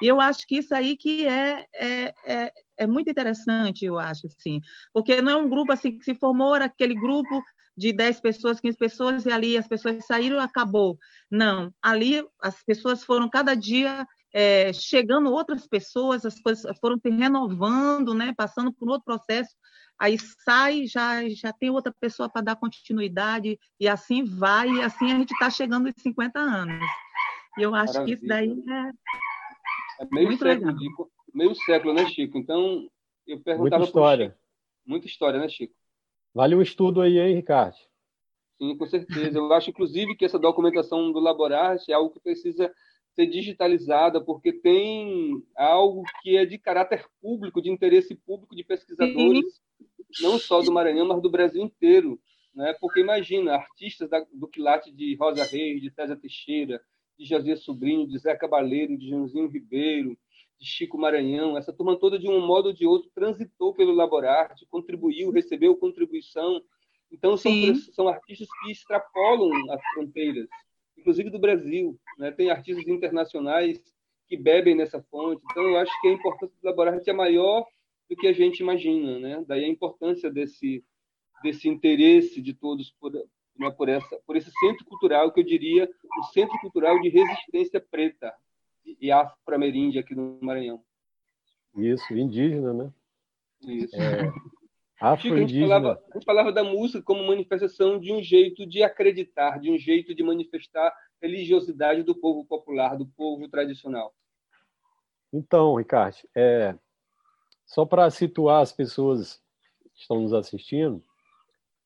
E eu acho que isso aí que é, é, é, é muito interessante, eu acho, assim, porque não é um grupo assim que se formou, era aquele grupo de 10 pessoas, 15 pessoas, e ali as pessoas saíram e acabou. Não, ali as pessoas foram cada dia é, chegando outras pessoas, as coisas foram se renovando, né, passando por outro processo aí sai, já, já tem outra pessoa para dar continuidade, e assim vai, e assim a gente está chegando aos 50 anos. E eu acho Maravilha. que isso daí é, é meio muito século, legal. De, meio século, né, Chico? Então, eu perguntava... Muita história. Chico, muita história, né, Chico? Vale um estudo aí, hein, Ricardo? Sim, com certeza. Eu acho, inclusive, que essa documentação do Laborarte é algo que precisa ser digitalizada, porque tem algo que é de caráter público, de interesse público de pesquisadores, Sim. não só do Maranhão, mas do Brasil inteiro. Né? Porque imagina, artistas da, do quilate de Rosa Reis, de César Teixeira, de José Sobrinho, de Zé Cabaleiro, de Joãozinho Ribeiro, de Chico Maranhão, essa turma toda, de um modo ou de outro, transitou pelo Laborarte, contribuiu, recebeu contribuição. Então, são, são artistas que extrapolam as fronteiras inclusive do Brasil. Né? Tem artistas internacionais que bebem nessa fonte. Então, eu acho que a importância do laboratório é maior do que a gente imagina. Né? Daí a importância desse, desse interesse de todos por, né, por, essa, por esse centro cultural, que eu diria o centro cultural de resistência preta e afro-ameríndia aqui no Maranhão. Isso, indígena, né? Isso. É, Chico, a, gente falava, a gente falava da música como manifestação de um jeito de acreditar, de um jeito de manifestar religiosidade do povo popular, do povo tradicional. Então, Ricardo, é, só para situar as pessoas que estão nos assistindo,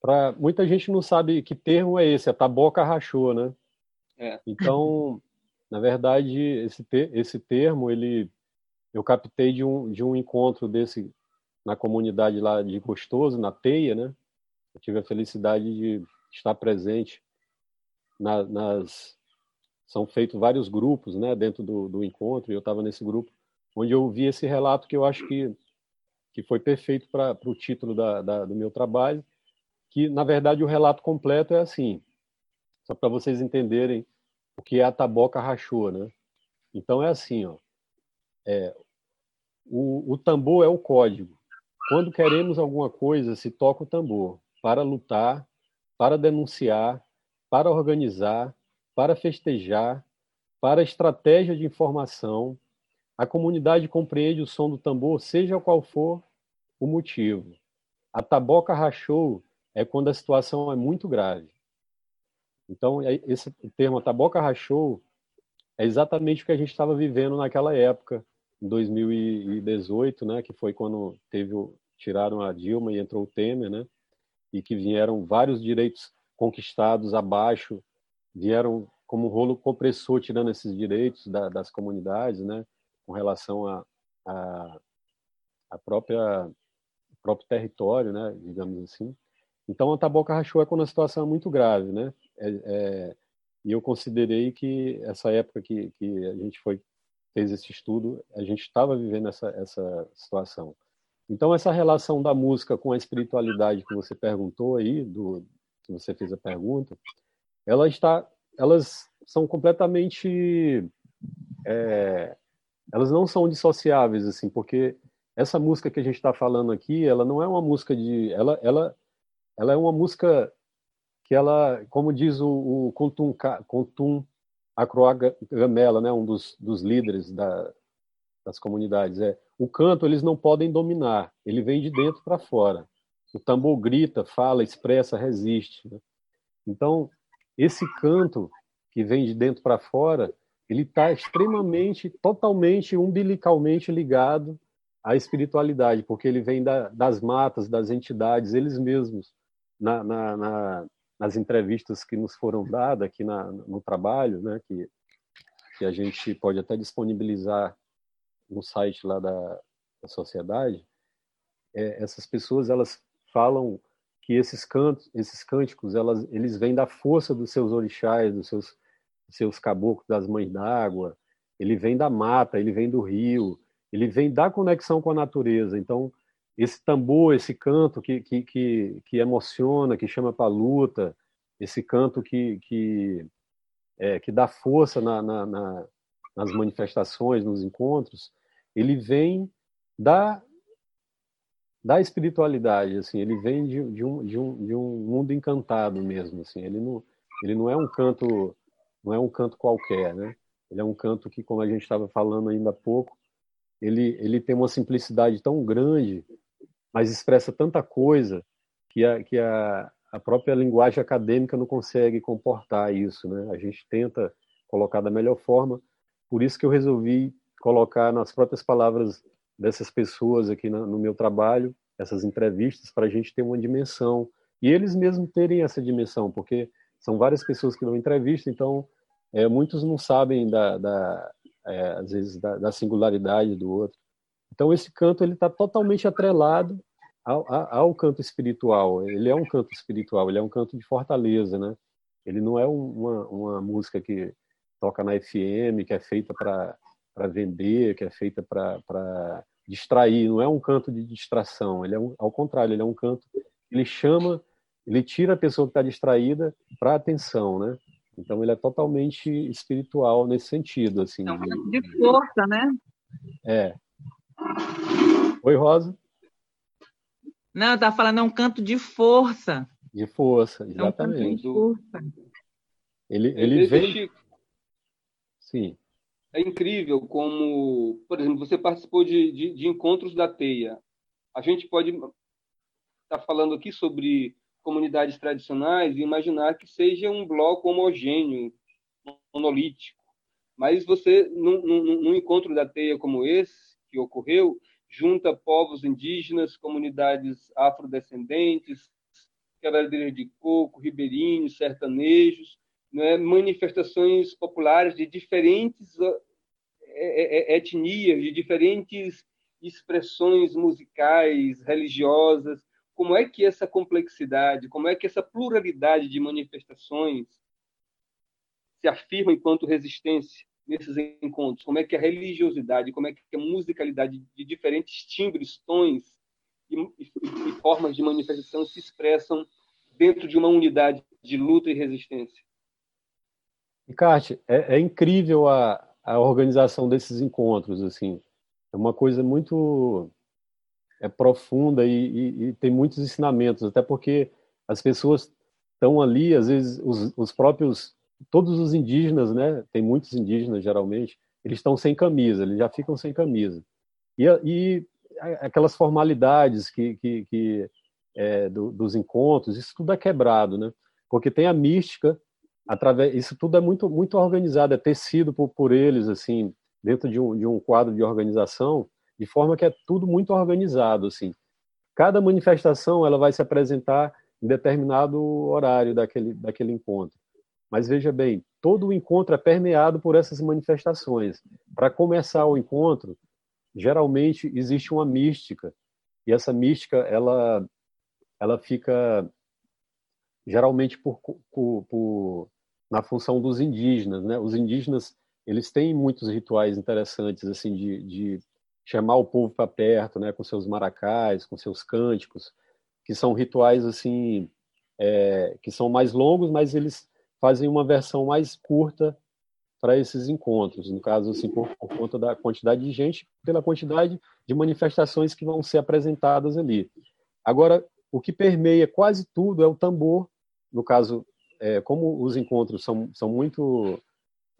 pra, muita gente não sabe que termo é esse, a taboca rachou, né? É. Então, na verdade, esse, esse termo, ele, eu captei de um, de um encontro desse na comunidade lá de Gostoso, na Teia, né? Eu tive a felicidade de estar presente na, nas são feitos vários grupos, né, dentro do, do encontro. E eu estava nesse grupo onde eu vi esse relato que eu acho que que foi perfeito para o título da, da, do meu trabalho, que na verdade o relato completo é assim, só para vocês entenderem o que é a taboca rachou, né? Então é assim, ó, é, o, o tambor é o código, quando queremos alguma coisa, se toca o tambor para lutar, para denunciar, para organizar, para festejar, para estratégia de informação. A comunidade compreende o som do tambor, seja qual for o motivo. A taboca rachou é quando a situação é muito grave. Então, é, esse termo, taboca rachou, é exatamente o que a gente estava vivendo naquela época, em 2018, né, que foi quando teve o, tiraram a Dilma e entrou o Temer, né, e que vieram vários direitos conquistados abaixo, vieram como rolo compressor tirando esses direitos da, das comunidades, né, com relação a, a, a própria próprio território, né, digamos assim. Então a Taboca rachou é quando a situação é muito grave, né? É, é, e eu considerei que essa época que, que a gente foi fez esse estudo, a gente estava vivendo essa, essa situação. Então, essa relação da música com a espiritualidade que você perguntou aí, do, que você fez a pergunta, ela está, elas são completamente, é, elas não são dissociáveis, assim, porque essa música que a gente está falando aqui, ela não é uma música de, ela, ela, ela é uma música que ela, como diz o, o Kuntum, Kuntum Acroagamela, né, um dos, dos líderes da, das comunidades, é o canto eles não podem dominar, ele vem de dentro para fora. O tambor grita, fala, expressa, resiste. Né? Então, esse canto que vem de dentro para fora, ele está extremamente, totalmente, umbilicalmente ligado à espiritualidade, porque ele vem da, das matas, das entidades, eles mesmos, na, na, na, nas entrevistas que nos foram dadas aqui no trabalho, né, que, que a gente pode até disponibilizar no site lá da, da sociedade, é, essas pessoas elas falam que esses cantos, esses cânticos, elas, eles vêm da força dos seus orixás, dos seus seus caboclos das mães d'água, ele vem da mata, ele vem do rio, ele vem da conexão com a natureza. Então, esse tambor, esse canto que, que, que, que emociona, que chama para a luta, esse canto que, que, é, que dá força na, na, na, nas manifestações, nos encontros, ele vem da, da espiritualidade, assim, ele vem de, de, um, de, um, de um mundo encantado mesmo, assim, ele não, ele não é um canto não é um canto qualquer, né? Ele é um canto que, como a gente estava falando ainda há pouco, ele, ele tem uma simplicidade tão grande, mas expressa tanta coisa que a, que a, a própria linguagem acadêmica não consegue comportar isso, né? A gente tenta colocar da melhor forma, por isso que eu resolvi colocar nas próprias palavras dessas pessoas aqui no, no meu trabalho, essas entrevistas, para a gente ter uma dimensão, e eles mesmos terem essa dimensão, porque são várias pessoas que dão entrevista, então é, muitos não sabem da, da é, às vezes da, da, singularidade do outro. Então esse canto ele está totalmente atrelado ao, ao, canto espiritual. Ele é um canto espiritual, ele é um canto de fortaleza, né? Ele não é uma, uma música que toca na FM, que é feita para vender, que é feita para distrair. Não é um canto de distração. Ele é um, ao contrário, ele é um canto. Ele chama ele tira a pessoa que está distraída para a atenção, né? Então ele é totalmente espiritual nesse sentido, assim. É um canto de força, né? É. Oi, Rosa. Não, eu estava falando é um canto de força. De força, exatamente. É um canto de força. Ele, ele vem. Sim. É incrível como, por exemplo, você participou de, de, de encontros da teia. A gente pode estar tá falando aqui sobre comunidades tradicionais e imaginar que seja um bloco homogêneo, monolítico. Mas você, num, num, num encontro da teia como esse, que ocorreu, junta povos indígenas, comunidades afrodescendentes, quebradeiras de coco, ribeirinhos, sertanejos, né, manifestações populares de diferentes é, é, é, etnias, de diferentes expressões musicais, religiosas, como é que essa complexidade, como é que essa pluralidade de manifestações se afirma enquanto resistência nesses encontros? Como é que a religiosidade, como é que a musicalidade de diferentes timbres, tons e, e, e formas de manifestação se expressam dentro de uma unidade de luta e resistência? Ricardo, é, é incrível a, a organização desses encontros, assim, é uma coisa muito é profunda e, e, e, tem muitos ensinamentos, até porque as pessoas estão ali, às vezes os, os, próprios, todos os indígenas, né? Tem muitos indígenas geralmente, eles estão sem camisa, eles já ficam sem camisa. E, e aquelas formalidades que, que, que é, do, dos encontros, isso tudo é quebrado, né? Porque tem a mística através, isso tudo é muito muito organizado, é tecido por, por eles assim dentro de um, de um quadro de organização de forma que é tudo muito organizado, assim. Cada manifestação ela vai se apresentar em determinado horário daquele, daquele encontro. Mas veja bem, todo o encontro é permeado por essas manifestações. Para começar o encontro, geralmente existe uma mística, e essa mística ela, ela fica geralmente por, por, por, na função dos indígenas, né? Os indígenas eles têm muitos rituais interessantes assim de, de chamar o povo para perto, né, com seus maracás, com seus cânticos, que são rituais assim, é, que são mais longos, mas eles fazem uma versão mais curta para esses encontros, no caso assim por, por, conta da quantidade de gente, pela quantidade de manifestações que vão ser apresentadas ali. Agora, o que permeia quase tudo é o tambor, no caso, é, como os encontros são, são muito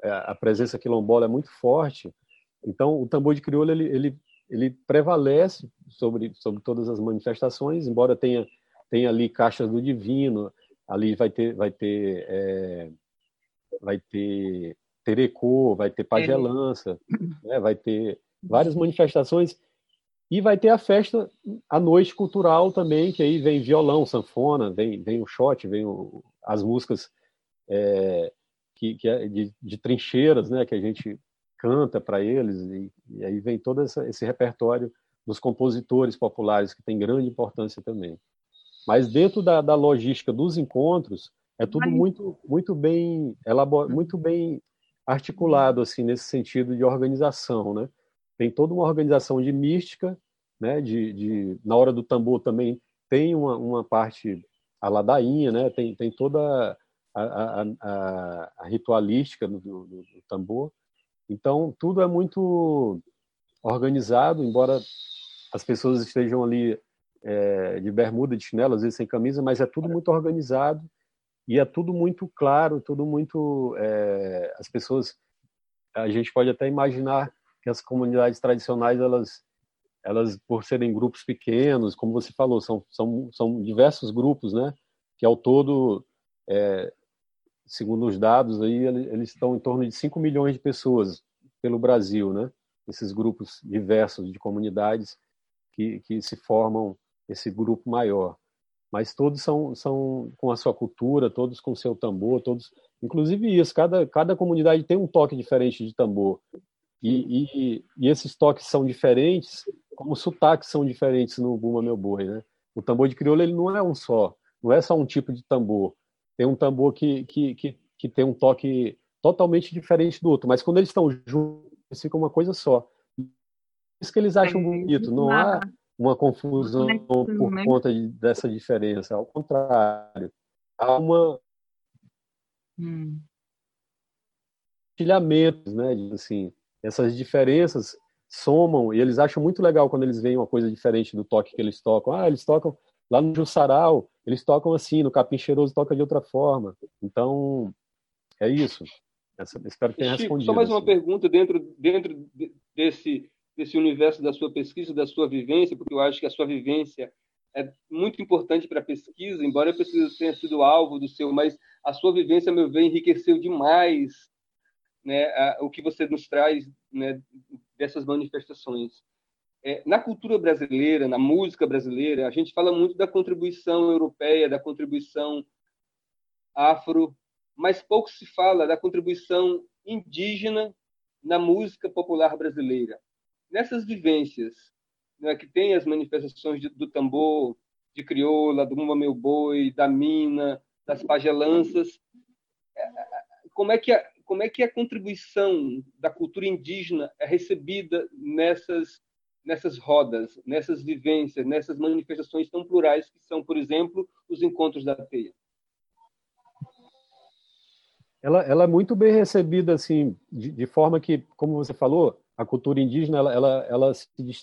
é, a presença quilombola é muito forte, então o tambor de crioula ele, ele, ele prevalece sobre sobre todas as manifestações, embora tenha tenha ali caixas do divino, ali vai ter vai ter é, vai ter terecô, vai ter pagelança, né, vai ter várias manifestações. E vai ter a festa a noite cultural também, que aí vem violão, sanfona, vem vem o shot, vem o, as músicas é, que, que é de, de, trincheiras, né, que a gente canta para eles. E, e, aí vem todo essa, esse repertório dos compositores populares que tem grande importância também. Mas dentro da, da logística dos encontros é tudo muito muito bem elabor, muito bem articulado assim nesse sentido de organização, né? Tem toda uma organização de mística, né? De, de na hora do tambor também tem uma, uma parte a ladainha, né? Tem tem toda a, a, a, a ritualística do, do, do, tambor. Então, tudo é muito organizado, embora as pessoas estejam ali é, de bermuda, de chinelo, às vezes sem camisa, mas é tudo muito organizado e é tudo muito claro, tudo muito. É, as pessoas. A gente pode até imaginar que as comunidades tradicionais, elas, elas por serem grupos pequenos, como você falou, são, são, são diversos grupos, né? Que ao todo é, segundo os dados aí, eles estão em torno de 5 milhões de pessoas pelo Brasil, né? Esses grupos diversos de comunidades que, que se formam esse grupo maior. Mas todos são, são com a sua cultura, todos com o seu tambor, todos, inclusive isso, cada, cada comunidade tem um toque diferente de tambor. E, e, e esses toques são diferentes, como os sotaques são diferentes no Buma Meu Boi, né? O tambor de crioula ele não é um só, não é só um tipo de tambor tem um tambor que, que, que, que tem um toque totalmente diferente do outro, mas quando eles estão juntos, eles ficam uma coisa só. Isso que eles acham bonito, não há uma confusão por conta de, dessa diferença, ao contrário, há uma hum. né, assim, essas diferenças somam e eles acham muito legal quando eles veem uma coisa diferente do toque que eles tocam. Ah, eles tocam lá no Jussarau, eles tocam assim, no Capim Cheiroso toca de outra forma. Então, é isso. Essa, espero que tenha Chico, respondido. Só mais uma assim. pergunta dentro, dentro desse, desse universo da sua pesquisa, da sua vivência, porque eu acho que a sua vivência é muito importante para a pesquisa, embora a pesquisa tenha sido alvo do seu, mas a sua vivência, meu ver, enriqueceu demais né, a, o que você nos traz né, dessas manifestações. É, na cultura brasileira, na música brasileira, a gente fala muito da contribuição europeia, da contribuição afro, mas pouco se fala da contribuição indígena na música popular brasileira. Nessas vivências, né, que tem as manifestações de, do tambor, de crioula, do Mumba Meu Boi, da mina, das pagelanças, é, é, como é que a, como é que a contribuição da cultura indígena é recebida nessas nessas rodas, nessas vivências, nessas manifestações tão plurais que são, por exemplo, os encontros da teia. Ela, ela é muito bem recebida assim, de, de, forma que, como você falou, a cultura indígena, ela, ela, ela,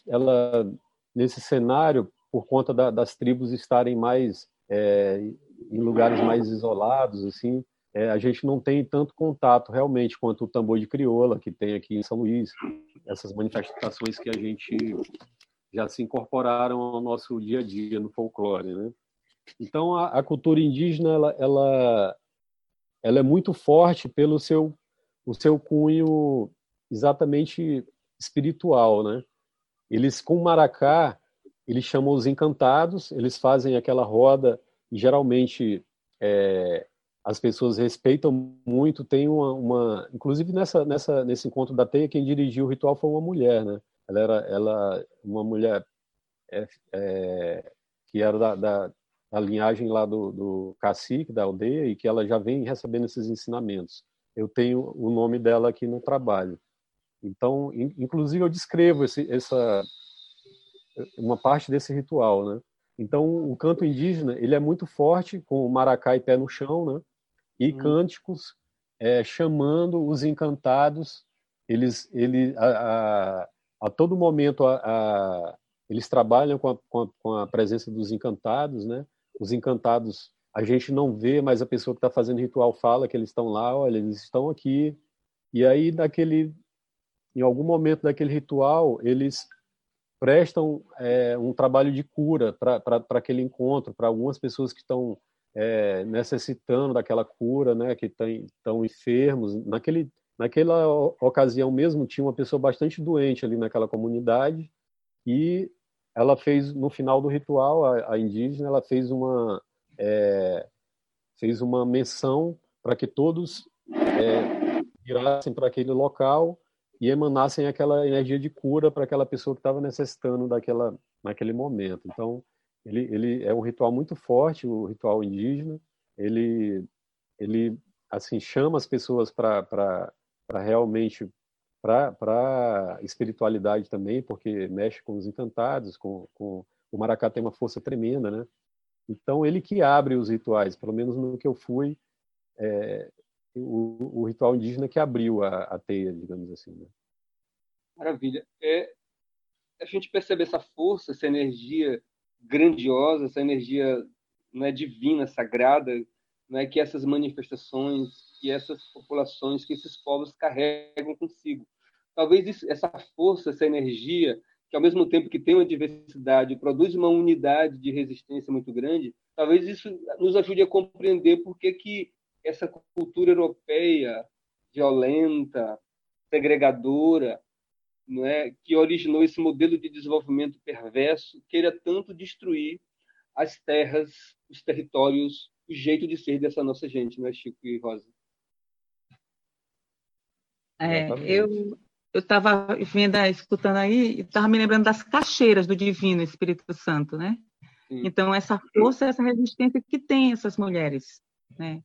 ela nesse cenário, por conta da, das tribos estarem mais é, em lugares mais isolados, assim, é, a gente não tem tanto contato realmente quanto o tambor de crioula que tem aqui em São Luís, essas manifestações que a gente já se incorporaram ao nosso dia a dia no folclore, né? Então a, a cultura indígena ela, ela, ela é muito forte pelo seu o seu cunho exatamente espiritual, né? Eles com maracá eles chamam os encantados, eles fazem aquela roda e geralmente é, as pessoas respeitam muito, tem uma, uma, inclusive nessa, nessa nesse encontro da teia quem dirigiu o ritual foi uma mulher, né? Ela era ela uma mulher é, é, que era da, da, da, linhagem lá do, do cacique da aldeia e que ela já vem recebendo esses ensinamentos. Eu tenho o nome dela aqui no trabalho. Então, in, inclusive eu descrevo esse, essa uma parte desse ritual, né? Então, o canto indígena ele é muito forte com o maracá e pé no chão, né? e hum. cânticos é, chamando os encantados. Eles, ele, a, a, a todo momento, a, a, eles trabalham com a, com, a, com a presença dos encantados, né? Os encantados a gente não vê, mas a pessoa que está fazendo ritual fala que eles estão lá, olha, eles estão aqui. E aí, naquele, em algum momento daquele ritual, eles prestam é, um trabalho de cura para aquele encontro, para algumas pessoas que estão é, necessitando daquela cura, né, que estão enfermos. Naquele, naquela ocasião mesmo, tinha uma pessoa bastante doente ali naquela comunidade e ela fez, no final do ritual, a, a indígena, ela fez uma, é, fez uma menção para que todos é, virassem para aquele local e emanassem aquela energia de cura para aquela pessoa que estava necessitando daquela naquele momento. Então, ele, ele é um ritual muito forte, o ritual indígena. Ele, ele assim chama as pessoas para realmente para espiritualidade também, porque mexe com os encantados, com, com o maracá tem uma força tremenda, né? Então, ele que abre os rituais, pelo menos no que eu fui, é, o, o, ritual indígena que abriu a, a teia, digamos assim. Né? Maravilha. É, a gente percebe essa força, essa energia grandiosa, essa energia né, divina, sagrada, né, que essas manifestações, que essas populações, que esses povos carregam consigo. Talvez isso, essa força, essa energia, que ao mesmo tempo que tem uma diversidade, produz uma unidade de resistência muito grande, talvez isso nos ajude a compreender por que, que essa cultura europeia violenta, segregadora, não é, que originou esse modelo de desenvolvimento perverso, queira tanto destruir as terras, os territórios, o jeito de ser dessa nossa gente, não é, Chico e Rosa? É, eu, eu estava vendo, escutando aí, e estava me lembrando das caixeiras do Divino Espírito Santo, né? Sim. Então, essa força, essa resistência que tem essas mulheres, né?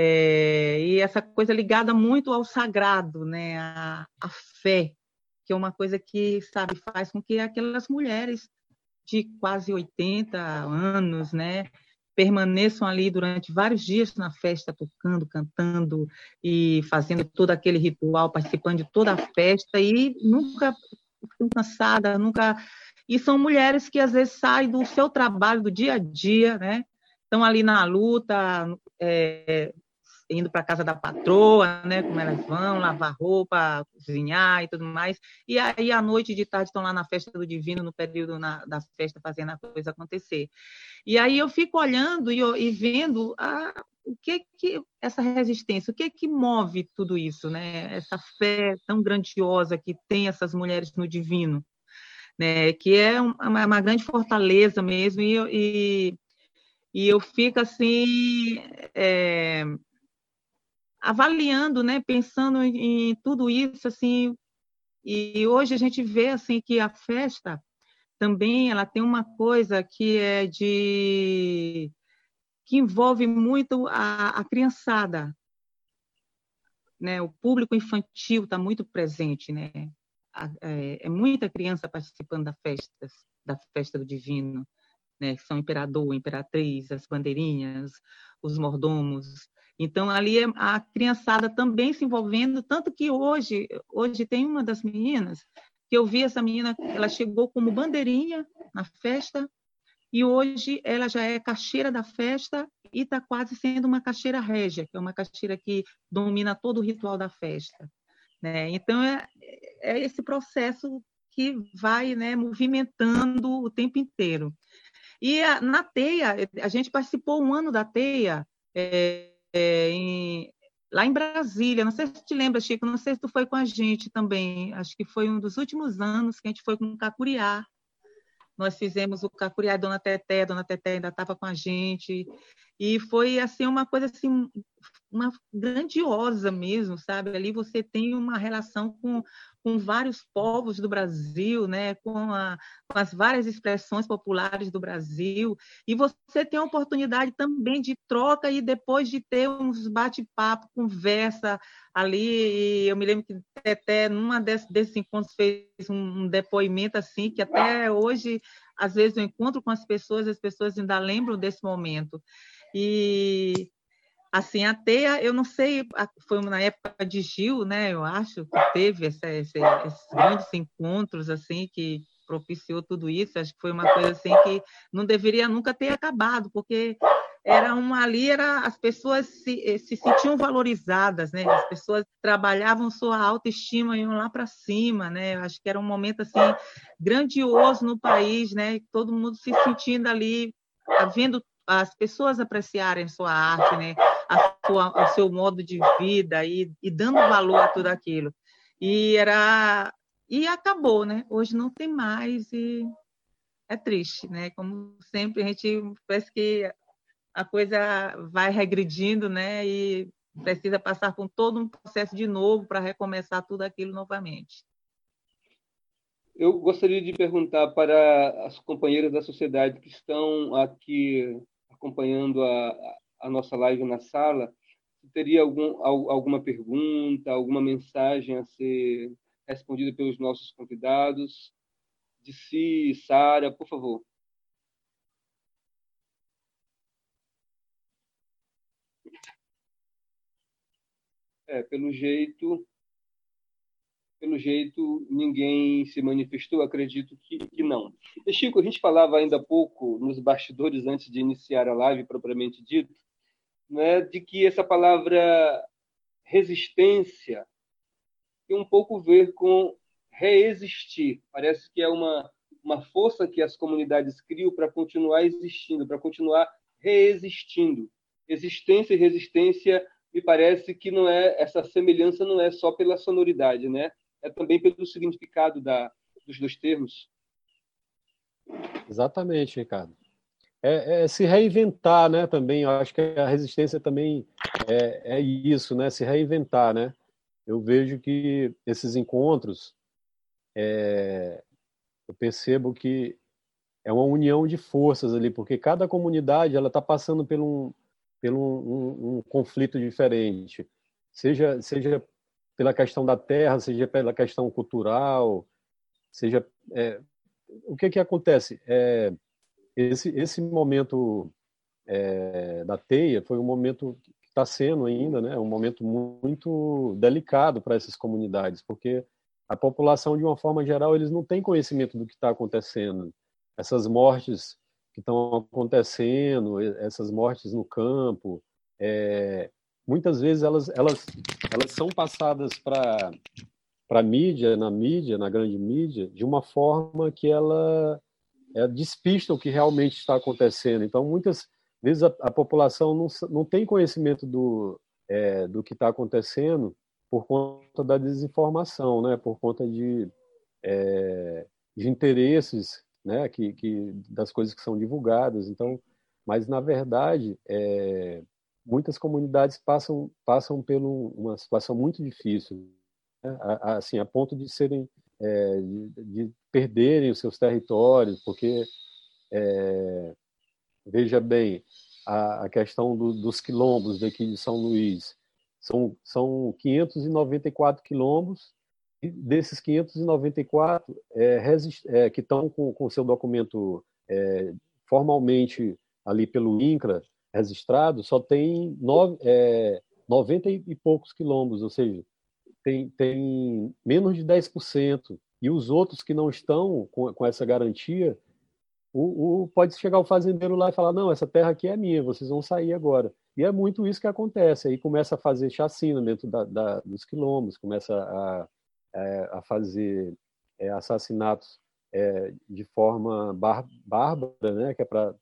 É, e essa coisa ligada muito ao sagrado, né? A, a fé, que é uma coisa que, sabe, faz com que aquelas mulheres de quase 80 anos, né? permaneçam ali durante vários dias na festa, tocando, cantando e fazendo todo aquele ritual, participando de toda a festa e nunca ficam cansadas, nunca. E são mulheres que às vezes saem do seu trabalho, do dia a dia, né? Estão ali na luta, é, indo para casa da patroa, né? Como elas vão, lavar roupa, cozinhar e tudo mais. E aí, à noite de tarde, estão lá na festa do Divino, no período na, da festa, fazendo a coisa acontecer. E aí eu fico olhando e, e vendo a, o que que essa resistência, o que que move tudo isso, né? Essa fé tão grandiosa que tem essas mulheres no Divino, né? Que é uma, uma grande fortaleza mesmo e, e e eu fico assim é, avaliando, né, pensando em, em tudo isso, assim, e hoje a gente vê assim que a festa também ela tem uma coisa que é de que envolve muito a, a criançada, né? O público infantil está muito presente, né? É, é, muita criança participando da festa, da festa do divino, né? São imperador, imperatriz, as bandeirinhas, os mordomos, então, ali é a criançada também se envolvendo, tanto que hoje, hoje tem uma das meninas que eu vi essa menina, ela chegou como bandeirinha na festa, e hoje ela já é caixeira da festa e está quase sendo uma caixeira régia, que é uma caixeira que domina todo o ritual da festa. Né? Então, é, é esse processo que vai né, movimentando o tempo inteiro. E a, na TEIA, a gente participou um ano da TEIA, é, é, em, lá em Brasília. Não sei se te lembra, Chico, não sei se tu foi com a gente também. Acho que foi um dos últimos anos que a gente foi com o Cacuriá. Nós fizemos o Cacuriá Dona Teté, Dona Teté ainda estava com a gente. E foi assim uma coisa assim uma grandiosa mesmo, sabe? Ali você tem uma relação com, com vários povos do Brasil, né? Com, a, com as várias expressões populares do Brasil, e você tem a oportunidade também de troca e depois de ter uns bate-papo, conversa ali. eu me lembro que até numa desses, encontros fez um depoimento assim que até hoje às vezes eu encontro com as pessoas, as pessoas ainda lembram desse momento. E assim, a teia, eu não sei, foi na época de Gil, né? Eu acho que teve esse, esse, esses grandes encontros, assim, que propiciou tudo isso. Acho que foi uma coisa assim que não deveria nunca ter acabado, porque era uma ali era as pessoas se, eh, se sentiam valorizadas, né? As pessoas trabalhavam sua autoestima iam lá para cima, né? Acho que era um momento assim grandioso no país, né? Todo mundo se sentindo ali vendo as pessoas apreciarem sua arte, né? Sua, o seu modo de vida e, e dando valor a tudo aquilo. E era e acabou, né? Hoje não tem mais e é triste, né? Como sempre a gente parece que a coisa vai regredindo, né? E precisa passar por todo um processo de novo para recomeçar tudo aquilo novamente. Eu gostaria de perguntar para as companheiras da sociedade que estão aqui acompanhando a, a nossa live na sala, se teria algum, alguma pergunta, alguma mensagem a ser respondida pelos nossos convidados. De si, Sara, por favor. É, pelo jeito, pelo jeito, ninguém se manifestou, acredito que, que não. E, Chico, a gente falava ainda há pouco, nos bastidores, antes de iniciar a live propriamente dito, né, de que essa palavra resistência tem um pouco a ver com reexistir. Parece que é uma, uma força que as comunidades criam para continuar existindo, para continuar reexistindo. Existência e resistência me parece que não é essa semelhança não é só pela sonoridade, né? É também pelo significado da, dos dois termos. Exatamente, Ricardo. É, é, se reinventar, né? Também, eu acho que a resistência também é, é isso, né? Se reinventar, né? Eu vejo que esses encontros, é, eu percebo que é uma união de forças ali, porque cada comunidade ela está passando por um, pelo um, um, conflito diferente, seja seja pela questão da terra, seja pela questão cultural, seja é, o que que acontece é, esse esse momento é, da teia foi um momento que está sendo ainda, né, um momento muito delicado para essas comunidades, porque a população de uma forma geral eles não têm conhecimento do que está acontecendo. Essas mortes que estão acontecendo, essas mortes no campo, é, muitas vezes elas, elas, elas são passadas para para mídia, na mídia, na grande mídia, de uma forma que ela é, despista o que realmente está acontecendo. Então, muitas vezes a, a população não, não tem conhecimento do, é, do que está acontecendo por conta da desinformação, né? por conta de, é, de interesses né, que, que das coisas que são divulgadas. Então, mas na verdade, é, muitas comunidades passam passam por uma situação muito difícil, né, assim a ponto de serem é, de, de, perderem os seus territórios, porque é, veja bem a, a questão do, dos quilombos daqui de São Luís são são 594 quilombos desses 594 é, resist, é, que estão com o seu documento é, formalmente ali pelo INCRA registrado, só tem nove, é, 90 e poucos quilombos, ou seja, tem, tem menos de 10%. E os outros que não estão com, com essa garantia, o, o, pode chegar o fazendeiro lá e falar: não, essa terra aqui é minha, vocês vão sair agora. E é muito isso que acontece. Aí começa a fazer chacina dentro da, da, dos quilombos, começa a, é, a fazer é, assassinatos é, de forma bar bárbara, né, que é para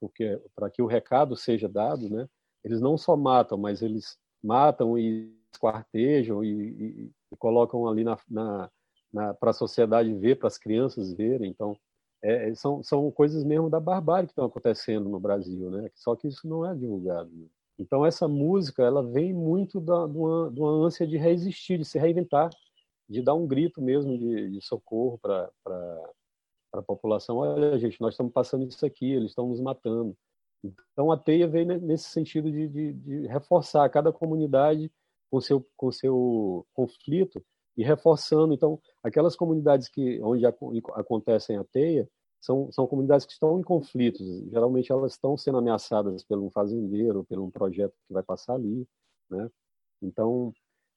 porque para que o recado seja dado, né, eles não só matam, mas eles matam e esquartejam e, e, e colocam ali na, na, na para a sociedade ver, para as crianças verem. Então, é, são, são coisas mesmo da barbárie que estão acontecendo no Brasil, né? Só que isso não é divulgado. Né? Então essa música ela vem muito da, de, uma, de uma ânsia de resistir, de se reinventar, de dar um grito mesmo de, de socorro para a população. Olha, gente, nós estamos passando isso aqui, eles estão nos matando. Então a teia vem nesse sentido de, de, de reforçar cada comunidade com seu com seu conflito e reforçando. Então aquelas comunidades que onde acontecem a teia, são, são comunidades que estão em conflitos. Geralmente elas estão sendo ameaçadas por um fazendeiro, por um projeto que vai passar ali, né? Então,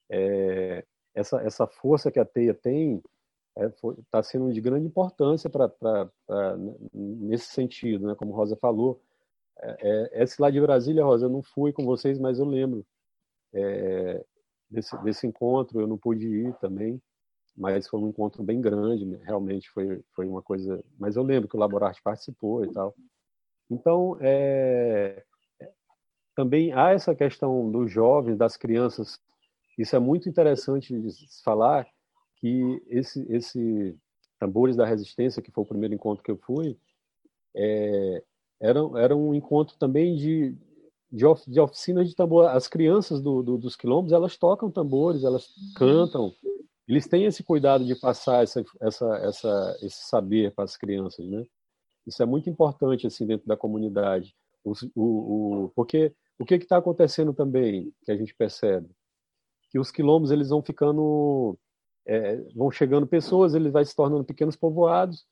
é, essa, essa força que a teia tem está é, tá sendo de grande importância para nesse sentido, né? Como Rosa falou, é, é, esse lá de Brasília, Rosa, eu não fui com vocês, mas eu lembro é, desse, desse encontro, eu não pude ir também, mas foi um encontro bem grande, né? realmente foi, foi uma coisa. Mas eu lembro que o Laborarte participou e tal. Então, é, também há essa questão dos jovens, das crianças. Isso é muito interessante de falar que esse, esse Tambores da Resistência, que foi o primeiro encontro que eu fui, é, era, era um encontro também de, de, of, de oficinas de tambor. As crianças do, do, dos quilombos, elas tocam tambores, elas cantam, eles têm esse cuidado de passar essa, essa, essa, esse saber para as crianças, né? Isso é muito importante assim dentro da comunidade, o, o, o porque o que está acontecendo também que a gente percebe que os quilombos eles vão ficando é, vão chegando pessoas, eles vai se tornando pequenos povoados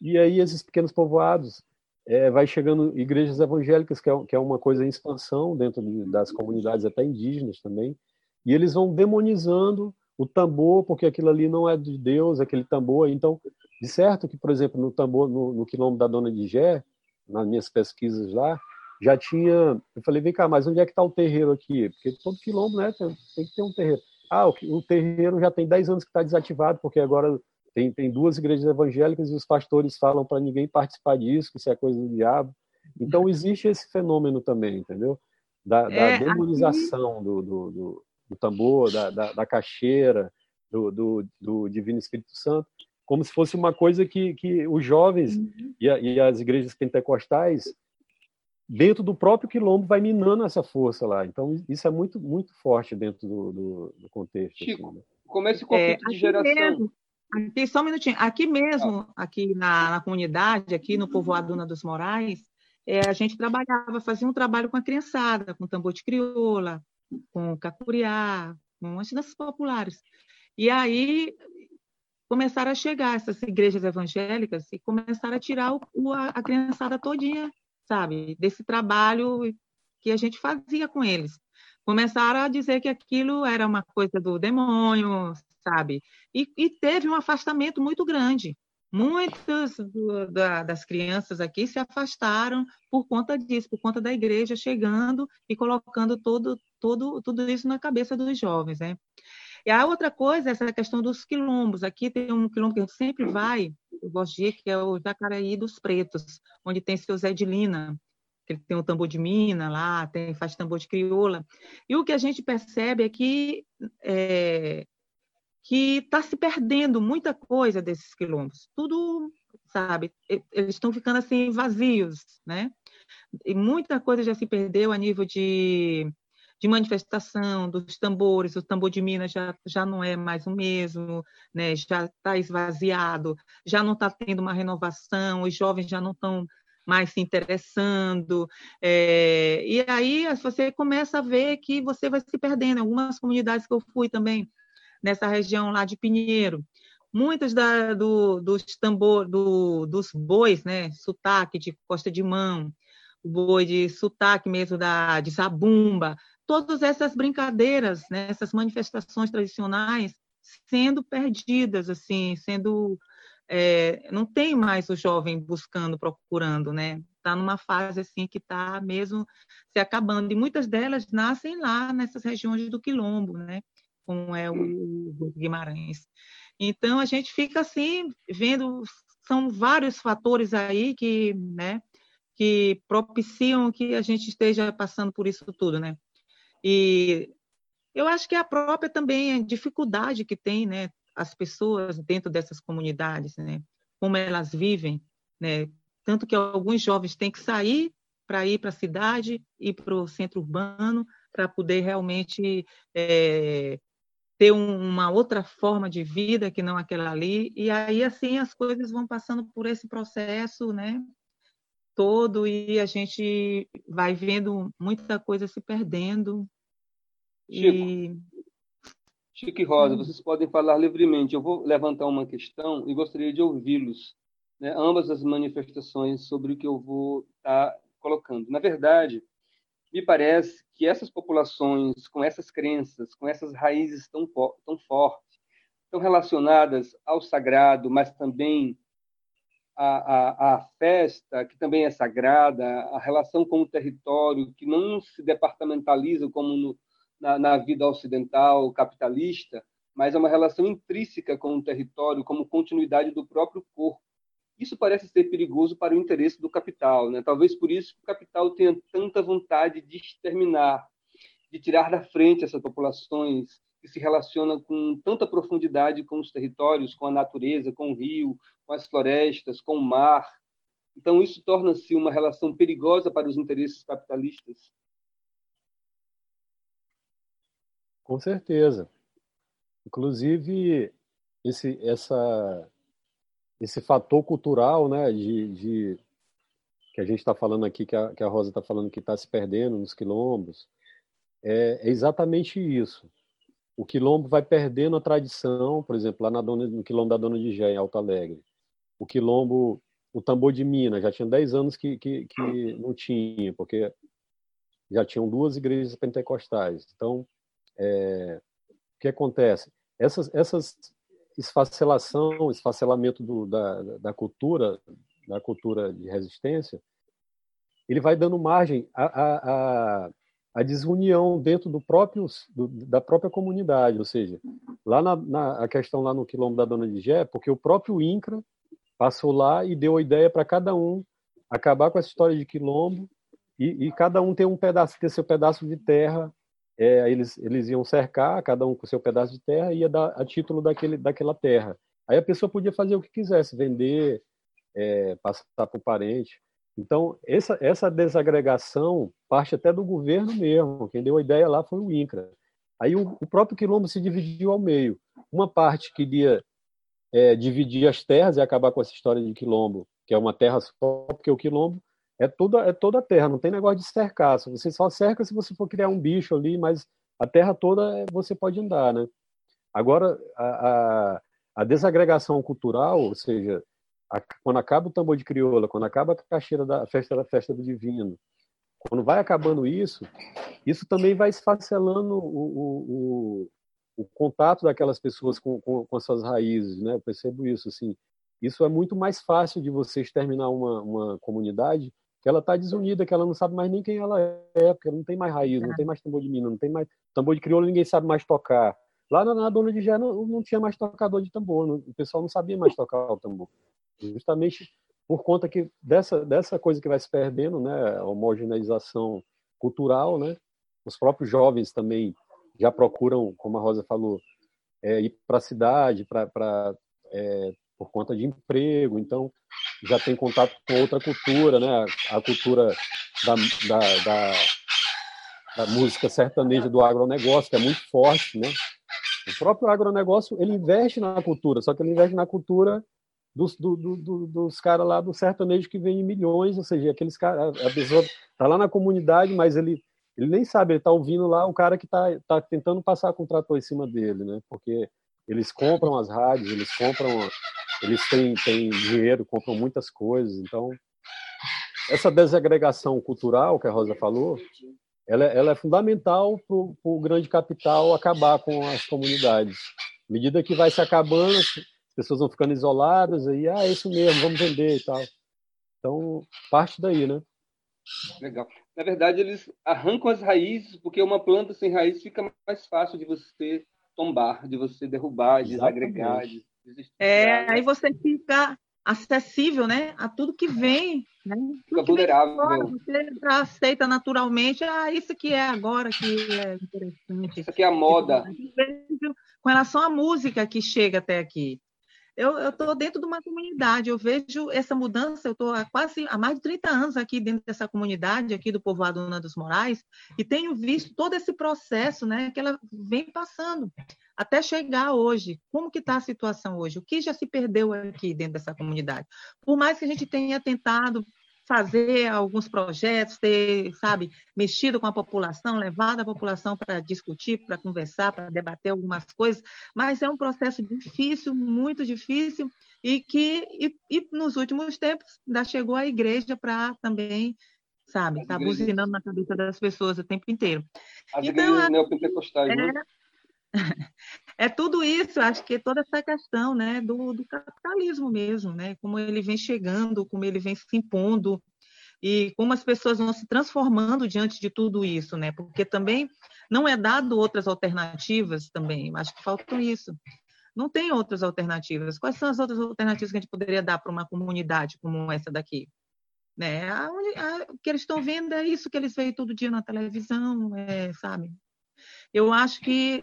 e aí esses pequenos povoados é, vai chegando igrejas evangélicas que é, que é uma coisa em expansão dentro de, das comunidades até indígenas também e eles vão demonizando o tambor, porque aquilo ali não é de Deus, aquele tambor. Então, de certo que, por exemplo, no tambor, no, no quilombo da Dona de Gé, nas minhas pesquisas lá, já tinha. Eu falei, vem cá, mas onde é que está o terreiro aqui? Porque todo quilombo né, tem, tem que ter um terreiro. Ah, o, o terreiro já tem 10 anos que está desativado, porque agora tem, tem duas igrejas evangélicas e os pastores falam para ninguém participar disso, que isso é coisa do diabo. Então, existe esse fenômeno também, entendeu? Da, da é, demonização aqui... do, do, do do tambor, da, da, da caixeira, do, do, do, Divino Espírito Santo, como se fosse uma coisa que, que os jovens uhum. e, a, e, as igrejas pentecostais, dentro do próprio quilombo, vai minando essa força lá. Então, isso é muito, muito forte dentro do, do, do contexto. Chico, assim, né? como é esse conflito é, de geração? Mesmo, aqui, só um minutinho. Aqui mesmo, ah. aqui na, na comunidade, aqui no povoado Duna dos Moraes, é, a gente trabalhava, fazia um trabalho com a criançada, com tambor de crioula, com cacuriá, com as danças populares. E aí começaram a chegar essas igrejas evangélicas e começaram a tirar o, a, a criançada todinha, sabe, desse trabalho que a gente fazia com eles. Começaram a dizer que aquilo era uma coisa do demônio, sabe? E, e teve um afastamento muito grande. Muitas do, da, das crianças aqui se afastaram por conta disso, por conta da igreja chegando e colocando todo, todo, tudo isso na cabeça dos jovens, né? E a outra coisa é essa questão dos quilombos. Aqui tem um quilombo que a gente sempre vai, eu gosto de ir, que é o Jacaraí dos Pretos, onde tem seu Zé de Lina, que ele tem o tambor de mina lá, tem, faz tambor de crioula. E o que a gente percebe é que é, que está se perdendo muita coisa desses quilombos. Tudo, sabe, eles estão ficando assim vazios, né? E muita coisa já se perdeu a nível de, de manifestação dos tambores. O tambor de Minas já, já não é mais o mesmo, né? já está esvaziado, já não está tendo uma renovação, os jovens já não estão mais se interessando. É, e aí você começa a ver que você vai se perdendo. Algumas comunidades que eu fui também, nessa região lá de Pinheiro. Muitos da, do, dos tambor, do, dos bois, né, sotaque de costa de mão, o boi de sotaque mesmo da, de zabumba, todas essas brincadeiras, né, essas manifestações tradicionais sendo perdidas, assim, sendo é, não tem mais o jovem buscando, procurando, né? Está numa fase assim que está mesmo se acabando e muitas delas nascem lá nessas regiões do quilombo, né? como é o Guimarães. Então, a gente fica assim, vendo, são vários fatores aí que, né, que propiciam que a gente esteja passando por isso tudo, né? E eu acho que a própria também a dificuldade que tem, né, as pessoas dentro dessas comunidades, né, como elas vivem, né, tanto que alguns jovens têm que sair para ir para a cidade, ir para o centro urbano, para poder realmente é, ter uma outra forma de vida que não aquela ali, e aí assim as coisas vão passando por esse processo, né? Todo e a gente vai vendo muita coisa se perdendo. Chico, e... Chico e Rosa, hum. vocês podem falar livremente. Eu vou levantar uma questão e gostaria de ouvi-los né, ambas as manifestações sobre o que eu vou estar tá colocando. Na verdade, me parece que essas populações, com essas crenças, com essas raízes tão, tão fortes, tão relacionadas ao sagrado, mas também à, à, à, festa, que também é sagrada, a relação com o território, que não se departamentaliza como no, na, na vida ocidental capitalista, mas é uma relação intrínseca com o território, como continuidade do próprio corpo. Isso parece ser perigoso para o interesse do capital. Né? Talvez por isso o capital tenha tanta vontade de exterminar, de tirar da frente essas populações que se relacionam com tanta profundidade com os territórios, com a natureza, com o rio, com as florestas, com o mar. Então, isso torna-se uma relação perigosa para os interesses capitalistas. Com certeza. Inclusive, esse, essa, esse fator cultural, né, de, de que a gente está falando aqui, que a, que a Rosa está falando que está se perdendo nos quilombos, é, é, exatamente isso. O quilombo vai perdendo a tradição, por exemplo, lá na dona, no quilombo da Dona de Gé, em Alto Alegre. O quilombo, o tambor de Minas, já tinha 10 anos que, que, que não tinha, porque já tinham duas igrejas pentecostais. Então, é, o que acontece? Essas, essas esfacelação, esfacelamento do, da, da cultura, da cultura de resistência, ele vai dando margem à, à, à desunião dentro do próprio, do, da própria comunidade, ou seja, lá na, na, a questão lá no quilombo da Dona de Gé, porque o próprio INCRA passou lá e deu a ideia para cada um acabar com essa história de quilombo e, e cada um ter um pedaço, ter seu pedaço de terra é, eles, eles iam cercar, cada um com seu pedaço de terra, ia dar a título daquele, daquela terra. Aí a pessoa podia fazer o que quisesse, vender, é, passar para o parente. Então, essa, essa desagregação parte até do governo mesmo. Quem deu a ideia lá foi o INCRA. Aí o, o próprio quilombo se dividiu ao meio. Uma parte queria é, dividir as terras e acabar com essa história de quilombo, que é uma terra só, porque o quilombo é toda, é toda a terra, não tem negócio de cercar. Você só cerca se você for criar um bicho ali, mas a terra toda é, você pode andar, né? Agora, a, a, a desagregação cultural, ou seja, a, quando acaba o tambor de crioula, quando acaba a caixeira da a festa da festa do divino, quando vai acabando isso, isso também vai esfacelando o, o, o, o contato daquelas pessoas com, com, com as suas raízes, né? Eu percebo isso, assim. Isso é muito mais fácil de você exterminar uma, uma comunidade que ela está desunida, que ela não sabe mais nem quem ela é, porque não tem mais raiz, não tem mais tambor de mina, não tem mais tambor de crioula, ninguém sabe mais tocar. Lá na, na Dona de Gé não, não, tinha mais tocador de tambor, não, o pessoal não sabia mais tocar o tambor. Justamente por conta que dessa, dessa coisa que vai se perdendo, né, a homogeneização cultural, né, os próprios jovens também já procuram, como a Rosa falou, é, ir para a cidade, para é, por conta de emprego, então já tem contato com outra cultura, né? A cultura da, da, da, da música sertaneja do agronegócio, que é muito forte, né? O próprio agronegócio, ele investe na cultura, só que ele investe na cultura dos, do, do, dos caras lá do sertanejo que vem em milhões, ou seja, aqueles caras, a pessoa tá lá na comunidade, mas ele, ele nem sabe, ele tá ouvindo lá o cara que tá, tá tentando passar o trator em cima dele, né? Porque eles compram as rádios, eles compram eles têm, têm dinheiro, compram muitas coisas. Então, essa desagregação cultural que a Rosa falou, ela, ela é fundamental para o grande capital acabar com as comunidades. À medida que vai se acabando, as pessoas vão ficando isoladas, aí, ah, é isso mesmo, vamos vender e tal. Então, parte daí, né? Legal. Na verdade, eles arrancam as raízes, porque uma planta sem raiz fica mais fácil de você tombar, de você derrubar, desagregar, de é, aí você fica acessível, né, a tudo que vem, né? Fica vulnerável. Fora, você aceita naturalmente, ah, isso que é agora que é interessante. Isso aqui é a moda. Com relação à música que chega até aqui. Eu estou dentro de uma comunidade, eu vejo essa mudança, eu estou há quase há mais de 30 anos aqui dentro dessa comunidade, aqui do povoado Ana dos Moraes, e tenho visto todo esse processo né, que ela vem passando até chegar hoje. Como que está a situação hoje? O que já se perdeu aqui dentro dessa comunidade? Por mais que a gente tenha tentado fazer alguns projetos, ter, sabe, mexido com a população, levado a população para discutir, para conversar, para debater algumas coisas, mas é um processo difícil, muito difícil, e que e, e nos últimos tempos ainda chegou a igreja para também sabe estar tá buzinando na cabeça das pessoas o tempo inteiro as então, igrejas neopentecostais né? é, né? É tudo isso, acho que toda essa questão né, do, do, capitalismo mesmo, né, como ele vem chegando, como ele vem se impondo e como as pessoas vão se transformando diante de tudo isso, né, porque também não é dado outras alternativas também, acho que falta isso. Não tem outras alternativas. Quais são as outras alternativas que a gente poderia dar para uma comunidade como essa daqui? Né? A, a, o que eles estão vendo é isso que eles veem todo dia na televisão, é, sabe? Eu acho que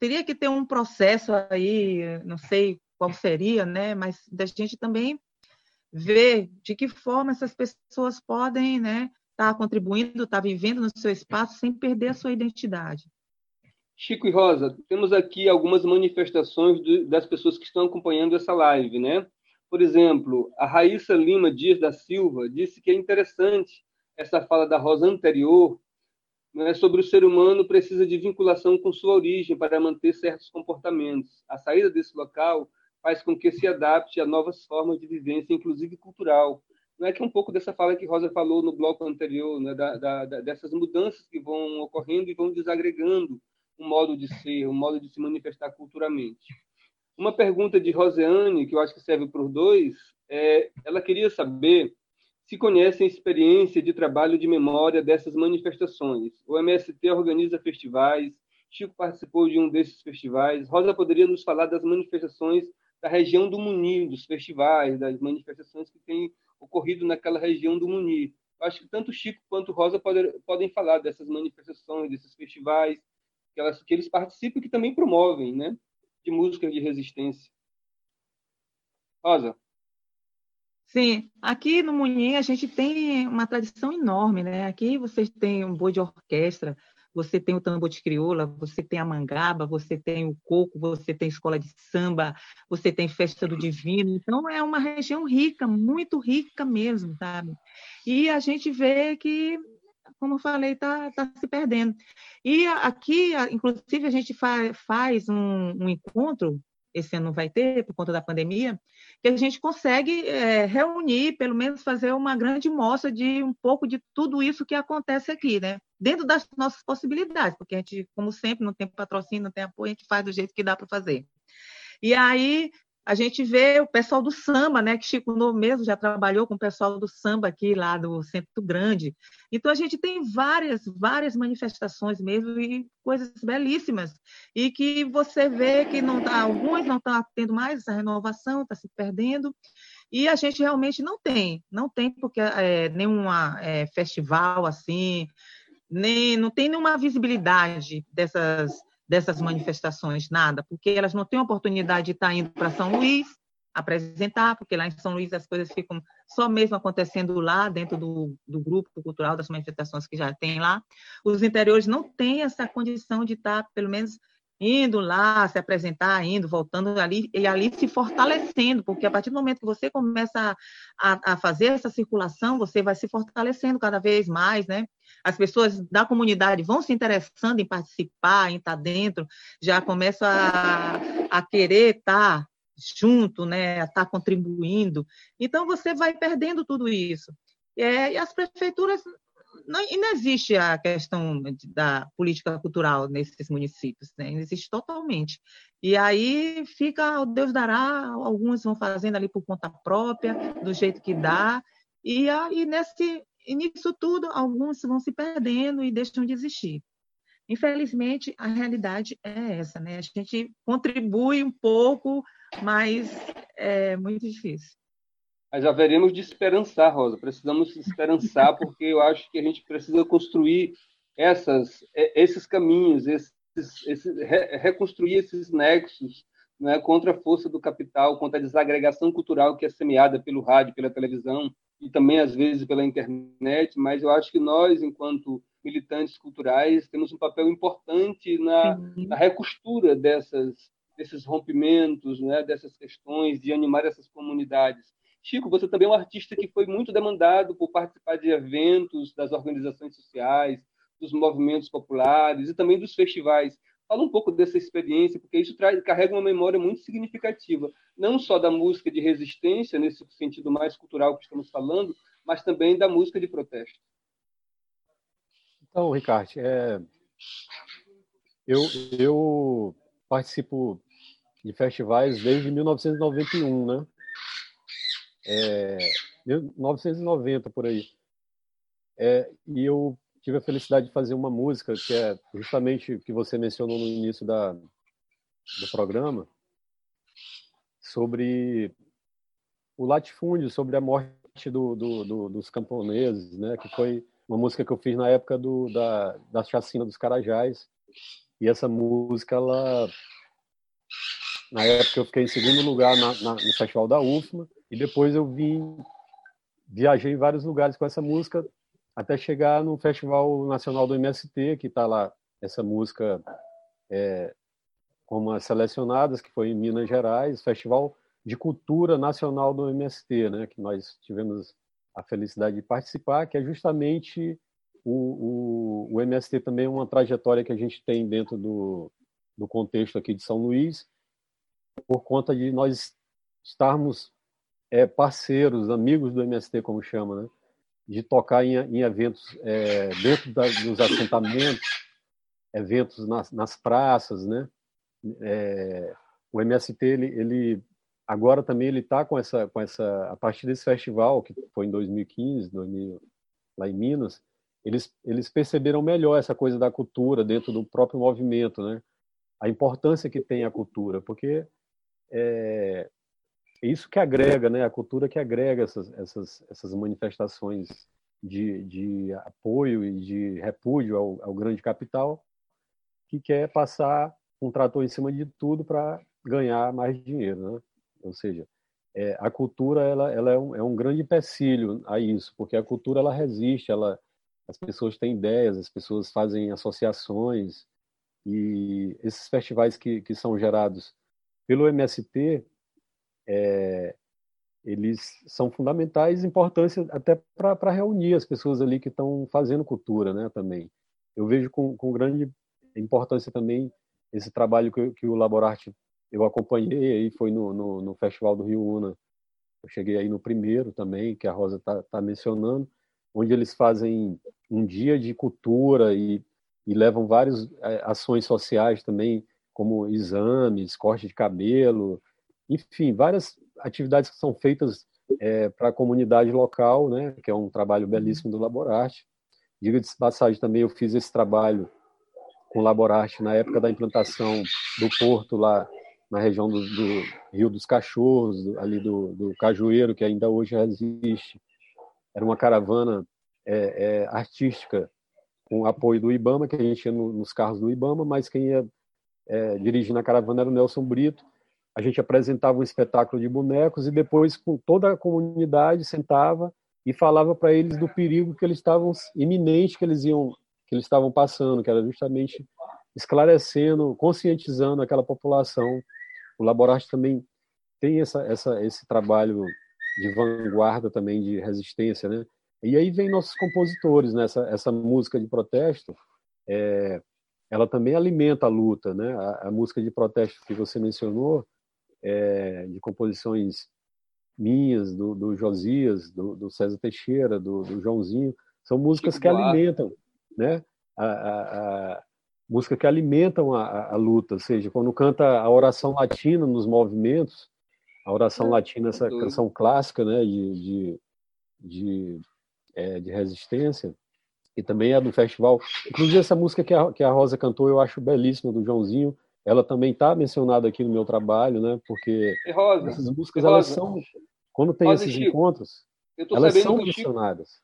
teria que ter um processo aí, não sei qual seria, né? Mas da gente também ver de que forma essas pessoas podem, né, estar tá contribuindo, estar tá vivendo no seu espaço sem perder a sua identidade. Chico e Rosa, temos aqui algumas manifestações das pessoas que estão acompanhando essa live, né? Por exemplo, a Raíssa Lima Dias da Silva disse que é interessante essa fala da Rosa anterior, né, sobre o ser humano precisa de vinculação com sua origem para manter certos comportamentos. A saída desse local faz com que se adapte a novas formas de vivência, inclusive cultural. Não é que um pouco dessa fala que Rosa falou no bloco anterior, né, da, da, dessas mudanças que vão ocorrendo e vão desagregando um modo de ser, um modo de se manifestar culturalmente. Uma pergunta de Roseane, que eu acho que serve para os dois, é, ela queria saber se conhecem experiência de trabalho de memória dessas manifestações. O MST organiza festivais, Chico participou de um desses festivais. Rosa poderia nos falar das manifestações da região do Muni, dos festivais, das manifestações que têm ocorrido naquela região do Muni. Acho que tanto Chico quanto Rosa podem, podem falar dessas manifestações, desses festivais, que, elas, que eles participam e que também promovem, né? De música de resistência. Rosa. Sim, aqui no Munhê a gente tem uma tradição enorme, né? Aqui vocês têm um boi de orquestra, você tem o tambor de crioula, você tem a mangaba, você tem o coco, você tem escola de samba, você tem festa do divino. Então é uma região rica, muito rica mesmo, sabe? E a gente vê que, como eu falei, está tá se perdendo. E aqui, inclusive, a gente fa faz um, um encontro esse ano vai ter por conta da pandemia, que a gente consegue é, reunir, pelo menos fazer uma grande mostra de um pouco de tudo isso que acontece aqui, né? Dentro das nossas possibilidades, porque a gente, como sempre, não tem patrocínio, não tem apoio, a gente faz do jeito que dá para fazer. E aí a gente vê o pessoal do samba, né? Que Chico No mesmo já trabalhou com o pessoal do samba aqui lá do Centro Grande. Então a gente tem várias, várias manifestações mesmo e coisas belíssimas e que você vê que não tá, alguns não estão tá tendo mais essa renovação, está se perdendo. E a gente realmente não tem, não tem porque é, nenhuma é, festival assim, nem não tem nenhuma visibilidade dessas dessas manifestações, nada, porque elas não têm oportunidade de estar indo para São Luís apresentar, porque lá em São Luís as coisas ficam só mesmo acontecendo lá, dentro do, do grupo cultural das manifestações que já tem lá. Os interiores não têm essa condição de estar, pelo menos, indo lá, se apresentar, indo, voltando ali, e ali se fortalecendo, porque a partir do momento que você começa a, a fazer essa circulação, você vai se fortalecendo cada vez mais, né? As pessoas da comunidade vão se interessando em participar, em estar dentro, já começam a, a querer estar junto, né? A estar contribuindo. Então, você vai perdendo tudo isso. É, e as prefeituras não, não existe a questão da política cultural nesses municípios, né? não existe totalmente. E aí fica, o Deus dará, alguns vão fazendo ali por conta própria, do jeito que dá, e aí nesse, e nisso tudo, alguns vão se perdendo e deixam de existir. Infelizmente, a realidade é essa, né? A gente contribui um pouco, mas é muito difícil. Mas haveremos de esperançar, Rosa. Precisamos esperançar, porque eu acho que a gente precisa construir essas, esses caminhos, esses, esses, reconstruir esses nexos né, contra a força do capital, contra a desagregação cultural que é semeada pelo rádio, pela televisão e também, às vezes, pela internet. Mas eu acho que nós, enquanto militantes culturais, temos um papel importante na, na recostura dessas, desses rompimentos, né, dessas questões, de animar essas comunidades. Chico, você também é um artista que foi muito demandado por participar de eventos das organizações sociais, dos movimentos populares e também dos festivais. Fala um pouco dessa experiência, porque isso traz, carrega uma memória muito significativa, não só da música de resistência, nesse sentido mais cultural que estamos falando, mas também da música de protesto. Então, Ricardo, é... eu, eu participo de festivais desde 1991, né? É... 1990 por aí. É, e eu tive a felicidade de fazer uma música que é justamente que você mencionou no início da, do programa, sobre o latifúndio, sobre a morte do, do, do, dos camponeses, né? que foi uma música que eu fiz na época do, da, da chacina dos Carajás. E essa música, ela, na época eu fiquei em segundo lugar na, na, no Festival da UFMA, e depois eu vim, viajei em vários lugares com essa música, até chegar no Festival Nacional do MST, que está lá essa música é, como as selecionadas, que foi em Minas Gerais, Festival de Cultura Nacional do MST, né, que nós tivemos a felicidade de participar, que é justamente o, o, o MST também é uma trajetória que a gente tem dentro do, do contexto aqui de São Luís, por conta de nós estarmos é, parceiros, amigos do MST, como chama, né? de tocar em, em eventos é, dentro da, dos assentamentos, eventos nas, nas praças, né? É, o MST ele, ele agora também ele está com essa com essa a partir desse festival que foi em 2015, 2000, lá em Minas, eles eles perceberam melhor essa coisa da cultura dentro do próprio movimento, né? A importância que tem a cultura, porque é, isso que agrega, né? A cultura que agrega essas, essas, essas manifestações de, de apoio e de repúdio ao, ao grande capital, que quer passar um trator em cima de tudo para ganhar mais dinheiro, né? Ou seja, é, a cultura ela, ela é, um, é um grande empecilho a isso, porque a cultura ela resiste, ela, as pessoas têm ideias, as pessoas fazem associações e esses festivais que, que são gerados pelo MST, é, eles são fundamentais, importância até para reunir as pessoas ali que estão fazendo cultura, né? Também eu vejo com, com grande importância também esse trabalho que, que o Laborarte eu acompanhei aí foi no, no, no, Festival do Rio Una. Eu cheguei aí no primeiro também, que a Rosa está tá mencionando, onde eles fazem um dia de cultura e, e levam várias é, ações sociais também, como exames, corte de cabelo, enfim, várias atividades que são feitas é, para a comunidade local, né, que é um trabalho uhum. belíssimo do Laborarte. Diga de passagem também, eu fiz esse trabalho com o Laborarte na época da implantação do porto lá na região do, do Rio dos Cachorros, ali do, do, Cajueiro, que ainda hoje existe. Era uma caravana é, é, artística com apoio do IBAMA, que a gente ia no, nos carros do IBAMA, mas quem ia é, dirigindo a caravana era o Nelson Brito, a gente apresentava um espetáculo de bonecos e depois com toda a comunidade sentava e falava para eles do perigo que eles estavam iminente que eles iam que eles estavam passando, que era justamente esclarecendo, conscientizando aquela população. O Laborarte também tem essa, essa, esse trabalho de vanguarda também de resistência, né? E aí vem nossos compositores, né? Essa, essa música de protesto, é, ela também alimenta a luta, né? A, a música de protesto que você mencionou, é, de composições minhas, do, do Josias, do, do, César Teixeira, do, do Joãozinho, são músicas que alimentam, né? A, a, a música que alimentam a, a, luta, ou seja, quando canta a oração latina nos movimentos, a oração é, latina, essa canção clássica, né, de, de, de, é, de resistência, e também é do festival. Inclusive essa música que a, que a Rosa cantou, eu acho belíssima do Joãozinho, ela também está mencionada aqui no meu trabalho, né? Porque Rosa, essas músicas elas são quando tem Rosa, esses Chico, encontros, elas são mencionadas.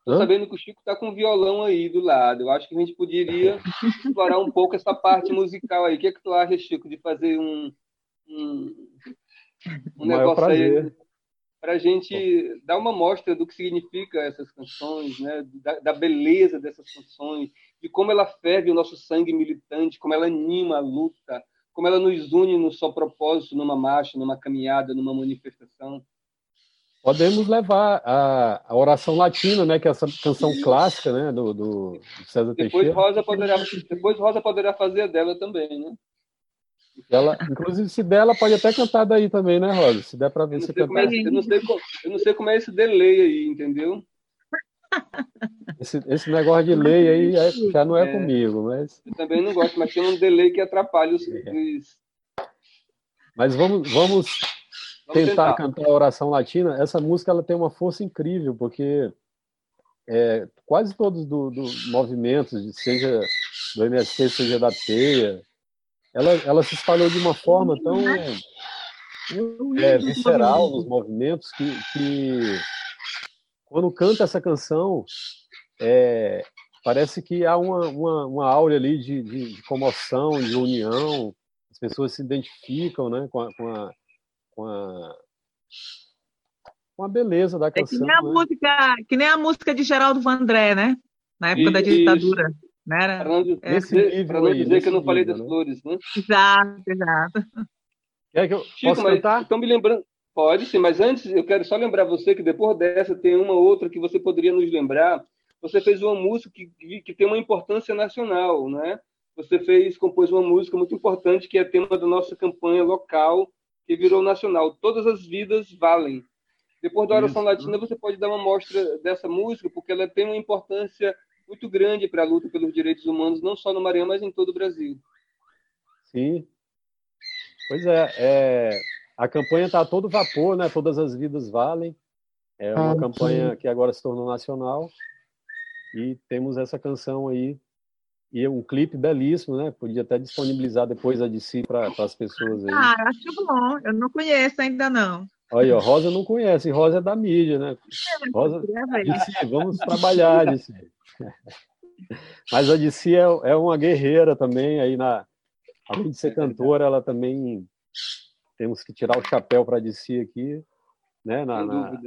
Estou sabendo que o Chico está com um violão aí do lado. Eu acho que a gente poderia explorar um pouco essa parte musical aí. O que, é que tu acha, Chico, de fazer um, um, um negócio prazer. aí para a gente dar uma mostra do que significa essas canções, né? Da, da, beleza dessas canções, de como ela ferve o nosso sangue militante, como ela anima a luta, como ela nos une no só propósito, numa marcha, numa caminhada, numa manifestação. Podemos levar a, a, oração latina, né, que é essa canção clássica, né, do, do César depois Teixeira. Rosa poderá, depois Rosa poderá fazer dela também, né? Ela, inclusive, se der, ela pode até cantar daí também, né, Rosa? Se der para ver se cantar. É, eu, não sei, eu não sei como é esse delay aí, entendeu? Esse, esse negócio de lei aí é, já não é, é, comigo, mas... Eu também não gosto, mas tem um delay que atrapalha os... É. Mas vamos, vamos tentar, tentar, cantar a oração latina, essa música ela tem uma força incrível, porque é, quase todos dos do movimentos, seja do MST, seja da TEIA, ela, ela se espalhou de uma forma tão é, visceral nos movimentos que, que quando canta essa canção, é, parece que há uma, uma, uma aura ali de, de, de, comoção, de união, as pessoas se identificam né, com, a, com, a, com a com a beleza da canção. É que nem a, né? música, que nem a música de Geraldo Vandré, né? Na época da ditadura. Né? Era, para não, é, dizer, não dizer que eu não falei das né? flores, né? Exato, exato. Quer que eu Chico, posso cantar? Estão me lembrando. Pode sim, mas antes eu quero só lembrar você que depois dessa tem uma outra que você poderia nos lembrar. Você fez uma música que, que tem uma importância nacional, né? Você fez, compôs uma música muito importante que é tema da nossa campanha local que virou nacional. Todas as vidas valem. Depois da oração Isso. latina, você pode dar uma mostra dessa música, porque ela tem uma importância muito grande para a luta pelos direitos humanos, não só no Maranhão, mas em todo o Brasil. Sim. Pois é, é a campanha está a todo vapor, né? Todas as vidas valem. É uma ah, campanha sim. que agora se tornou nacional e temos essa canção aí e um clipe belíssimo, né? Podia até disponibilizar depois a de si para as pessoas aí. Ah, acho bom. Eu não conheço ainda não. Olha, ó, Rosa não conhece, Rosa é da mídia, né? É, Rosa, si, vamos trabalhar, si. Mas a DC é, é uma guerreira também, aí na, além de ser cantora, ela também temos que tirar o chapéu para a DC aqui, né? Na, na,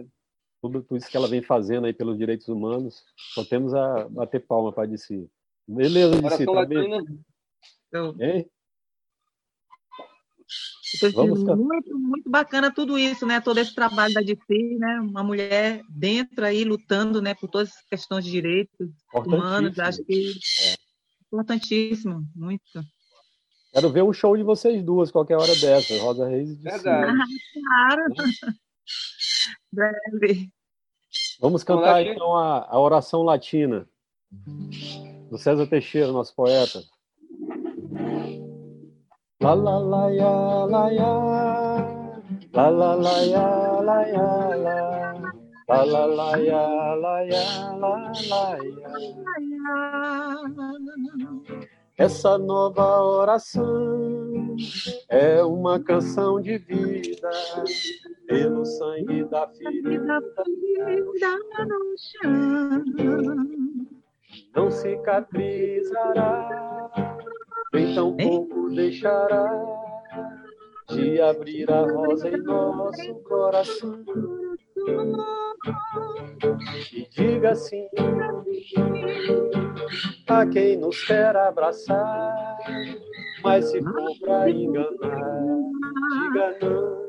tudo, tudo isso que ela vem fazendo aí pelos direitos humanos, só temos a bater palma para a DC. Beleza, DC, tá bem? Então, hein? Vamos muito, muito bacana tudo isso, né? Todo esse trabalho da DC, né? Uma mulher dentro aí lutando, né? Por todas as questões de direitos humanos, acho que é importantíssimo, muito. Quero ver um show de vocês duas qualquer hora dessa, Rosa Reis e Verdade. Ah, claro. Breve. Vamos cantar então a, a oração latina do César Teixeira, nosso poeta. La la la ya la ya La la la ya la ya la La la la ya la ya la la ya Essa nova oração é uma canção de vida pelo sangue da ferida no chão. Não cicatrizará nem tampouco deixará de abrir a rosa em nosso coração. E diga sim a quem nos quer abraçar, mas se for pra enganar, diga não.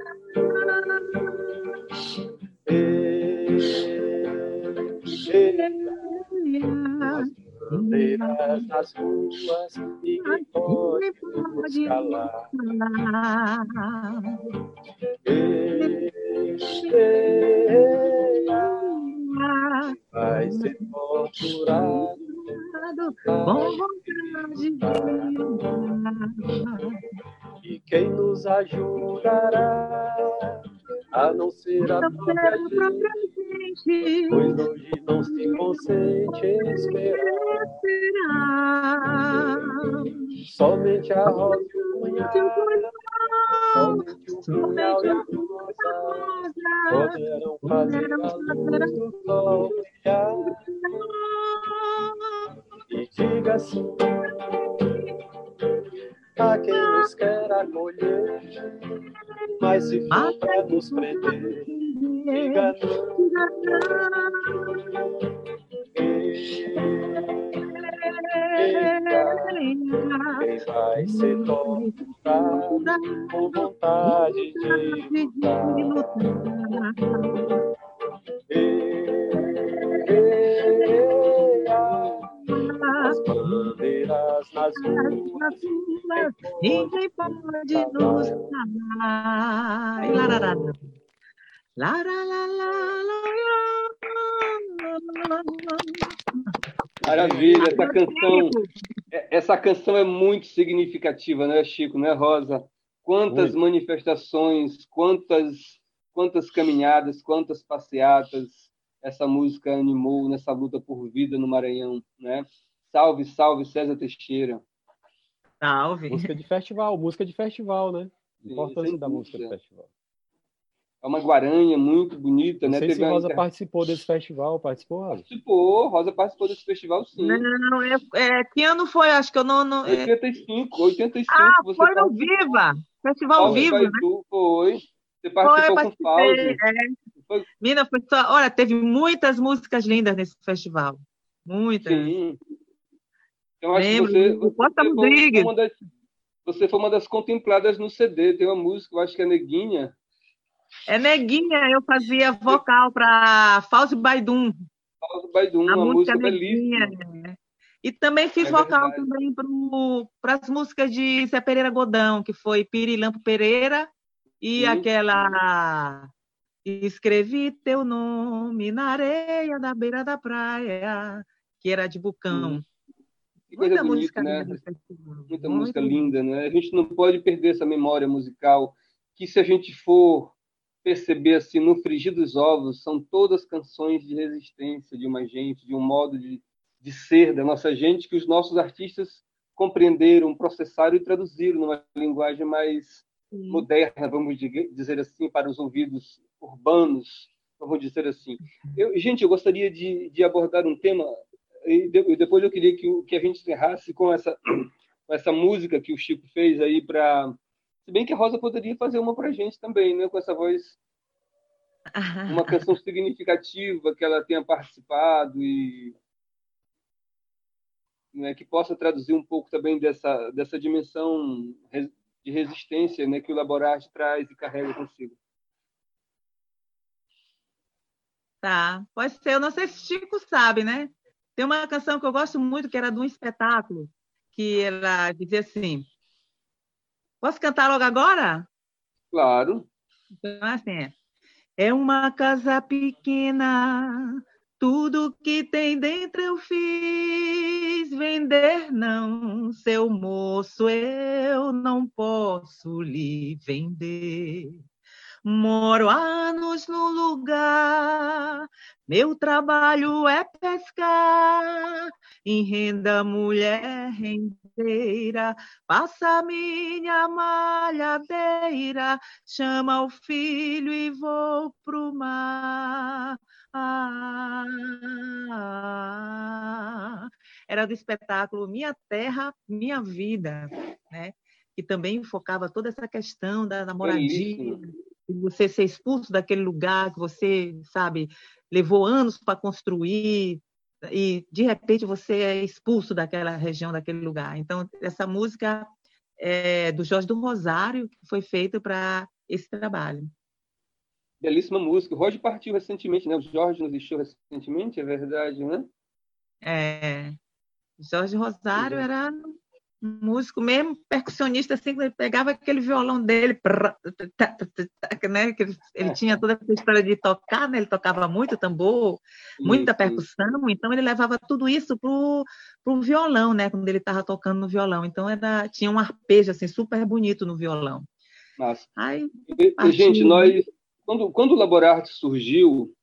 Ei, ei, bandeiras nas ruas e quem pode nos calar. Vai ser torturado. Com vontade de E quem nos ajudará a não ser a própria gente, pois hoje não se consente esperar. Somente a rosa e o punhal, somente o punhal e a rosa. poderão fazer a luz do sol brilhar. E diga assim a quem nos quer acolher, mas se for para nos prender, diga não. Quem vai ser torturado com vontade de lutar? Eita, ninguém pode nos parar. Lá, Maravilha, essa canção, é, essa canção é muito significativa, né, Chico, né, Rosa? Quantas muito. manifestações, quantas, quantas caminhadas, quantas passeatas essa música animou nessa luta por vida no Maranhão, né? Salve, salve, César Teixeira. Salve. Música de festival, música de festival, né? Importância da música de festival. É uma guaranha muito bonita, não né? Sei Teve se Rosa inter... participou desse festival, participou, Rosa? Participou, Rosa participou desse festival, sim. Não, não, é, é, que ano foi? Acho que eu não... não 85, 85. Ah, você foi no Viva! Festival Paulo Viva, né? Foi. Você participou foi, com o Paulo. É. Foi... Mina, foi só... Olha, teve muitas músicas lindas nesse festival. Muitas. Sim. Eu acho Lembro, que você, você, foi uma das, você foi uma das contempladas no CD. Tem uma música, eu acho que é Neguinha, é neguinha, eu fazia vocal para Fauzi Baidum. Fauzi Baidum, a uma música, música neguinha, né? E também fiz é vocal também para as músicas de Zé Pereira Godão, que foi Pirilampo Pereira e Sim. aquela Escrevi teu nome na areia da beira da praia, que era de Bucão. Que coisa Muita bonita, né? Muita música linda, né? A gente não pode perder essa memória musical, que se a gente for perceber assim no frigir dos ovos são todas canções de resistência de uma gente, de um modo de, de ser da nossa gente que os nossos artistas compreenderam, processaram e traduziram numa linguagem mais Sim. moderna, vamos dizer assim, para os ouvidos urbanos, vamos dizer assim. Eu, gente, eu gostaria de, de abordar um tema e, de, depois eu queria que, que a gente encerrasse com essa com essa música que o Chico fez aí para se bem que a Rosa poderia fazer uma para a gente também, né? Com essa voz. Uma canção significativa que ela tenha participado e. Né, que possa traduzir um pouco também dessa, dessa dimensão de resistência né, que o Laborarte traz e carrega consigo. Tá, pode ser. Eu não sei se Chico sabe, né? Tem uma canção que eu gosto muito, que era de um espetáculo, que ela dizia assim: Posso cantar logo agora? Claro. Então, assim, é. é uma casa pequena, tudo que tem dentro eu fiz. Vender não, seu moço, eu não posso lhe vender. Moro anos no lugar, meu trabalho é pescar, em renda mulher rendeira, passa minha malhadeira, chama o filho e vou pro mar. Ah, era do espetáculo Minha Terra, Minha Vida, né? que também focava toda essa questão da, da moradia, de você ser expulso daquele lugar que você, sabe, levou anos para construir e de repente você é expulso daquela região, daquele lugar. Então essa música é do Jorge do Rosário que foi feita para esse trabalho. Belíssima música. O Roger partiu recentemente, né? O Jorge nos deixou recentemente, é verdade, né? É. Jorge Rosário era músico mesmo, percussionista, assim, ele pegava aquele violão dele, né? Que ele, tinha toda essa história de tocar, né? Ele tocava muito tambor, muita percussão, então ele levava tudo isso pro, pro violão, né? Quando ele estava tocando no violão. Então era, tinha um arpejo assim super bonito no violão. Nossa. Aí, e, gente, nós quando, quando o Laborarte surgiu,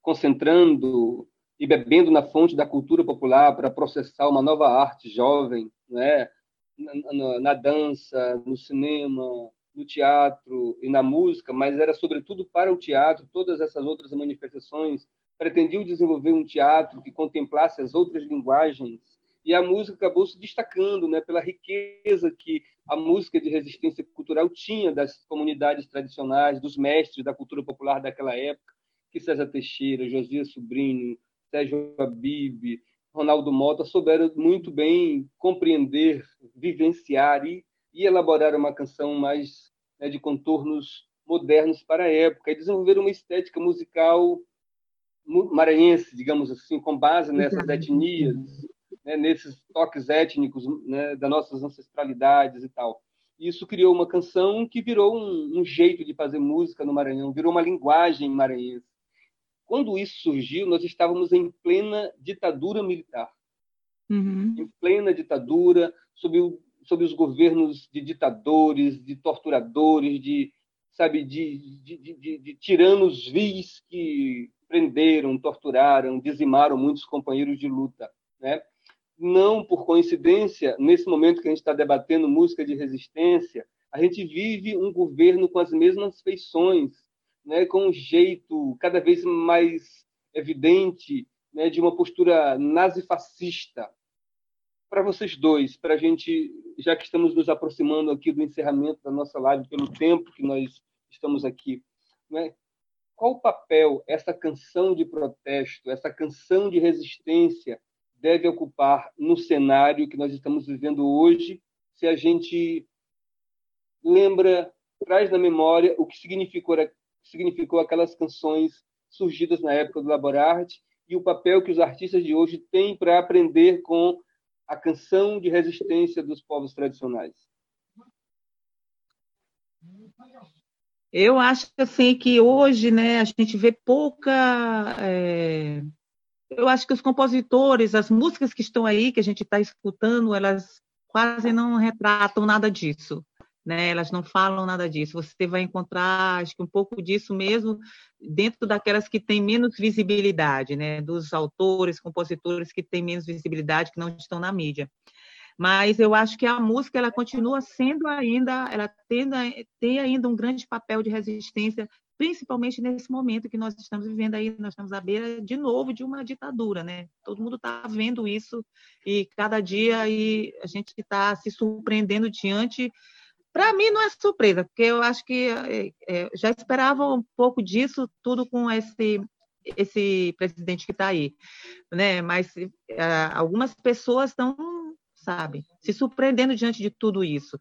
concentrando e bebendo na fonte da cultura popular para processar uma nova arte jovem, né? na, na, dança, no cinema, no teatro e na música, mas era sobretudo para o teatro, todas essas outras manifestações pretendiam desenvolver um teatro que contemplasse as outras linguagens e a música acabou se destacando né, pela riqueza que a música de resistência cultural tinha das comunidades tradicionais, dos mestres da cultura popular daquela época, que César Teixeira, Josias Sobrinho, Sérgio Abib, Ronaldo Mota souberam muito bem compreender, vivenciar e, e elaborar uma canção mais né, de contornos modernos para a época e desenvolver uma estética musical maranhense, digamos assim, com base nessas etnias né, nesses toques étnicos né, das nossas ancestralidades e tal. Isso criou uma canção que virou um, um jeito de fazer música no Maranhão, virou uma linguagem maranhense. Quando isso surgiu, nós estávamos em plena ditadura militar. Uhum. Em plena ditadura, sob, o, sob os governos de ditadores, de torturadores, de sabe de, de, de, de tiranos vis que prenderam, torturaram, dizimaram muitos companheiros de luta, né? Não por coincidência, nesse momento que a gente está debatendo música de resistência, a gente vive um governo com as mesmas feições, né? Com um jeito cada vez mais evidente, né? De uma postura nazifascista. Para vocês dois, para a gente, já que estamos nos aproximando aqui do encerramento da nossa live pelo tempo que nós estamos aqui, né? qual o papel essa canção de protesto, essa canção de resistência deve ocupar no cenário que nós estamos vivendo hoje, se a gente lembra, traz na memória o que significou, significou aquelas canções surgidas na época do Laborarte e o papel que os artistas de hoje têm para aprender com a canção de resistência dos povos tradicionais. Eu acho assim que hoje, né, a gente vê pouca. É... Eu acho que os compositores, as músicas que estão aí, que a gente está escutando, elas quase não retratam nada disso. Né? Elas não falam nada disso. Você vai encontrar, acho que um pouco disso mesmo dentro daquelas que têm menos visibilidade, né? Dos autores, compositores que têm menos visibilidade, que não estão na mídia mas eu acho que a música ela continua sendo ainda, ela tem, tem ainda um grande papel de resistência, principalmente nesse momento que nós estamos vivendo aí, nós estamos à beira de novo de uma ditadura, né? Todo mundo está vendo isso e cada dia a gente está se surpreendendo diante. Para mim não é surpresa, porque eu acho que é, é, já esperava um pouco disso, tudo com esse esse presidente que está aí, né? Mas é, algumas pessoas estão sabe? Se surpreendendo diante de tudo isso,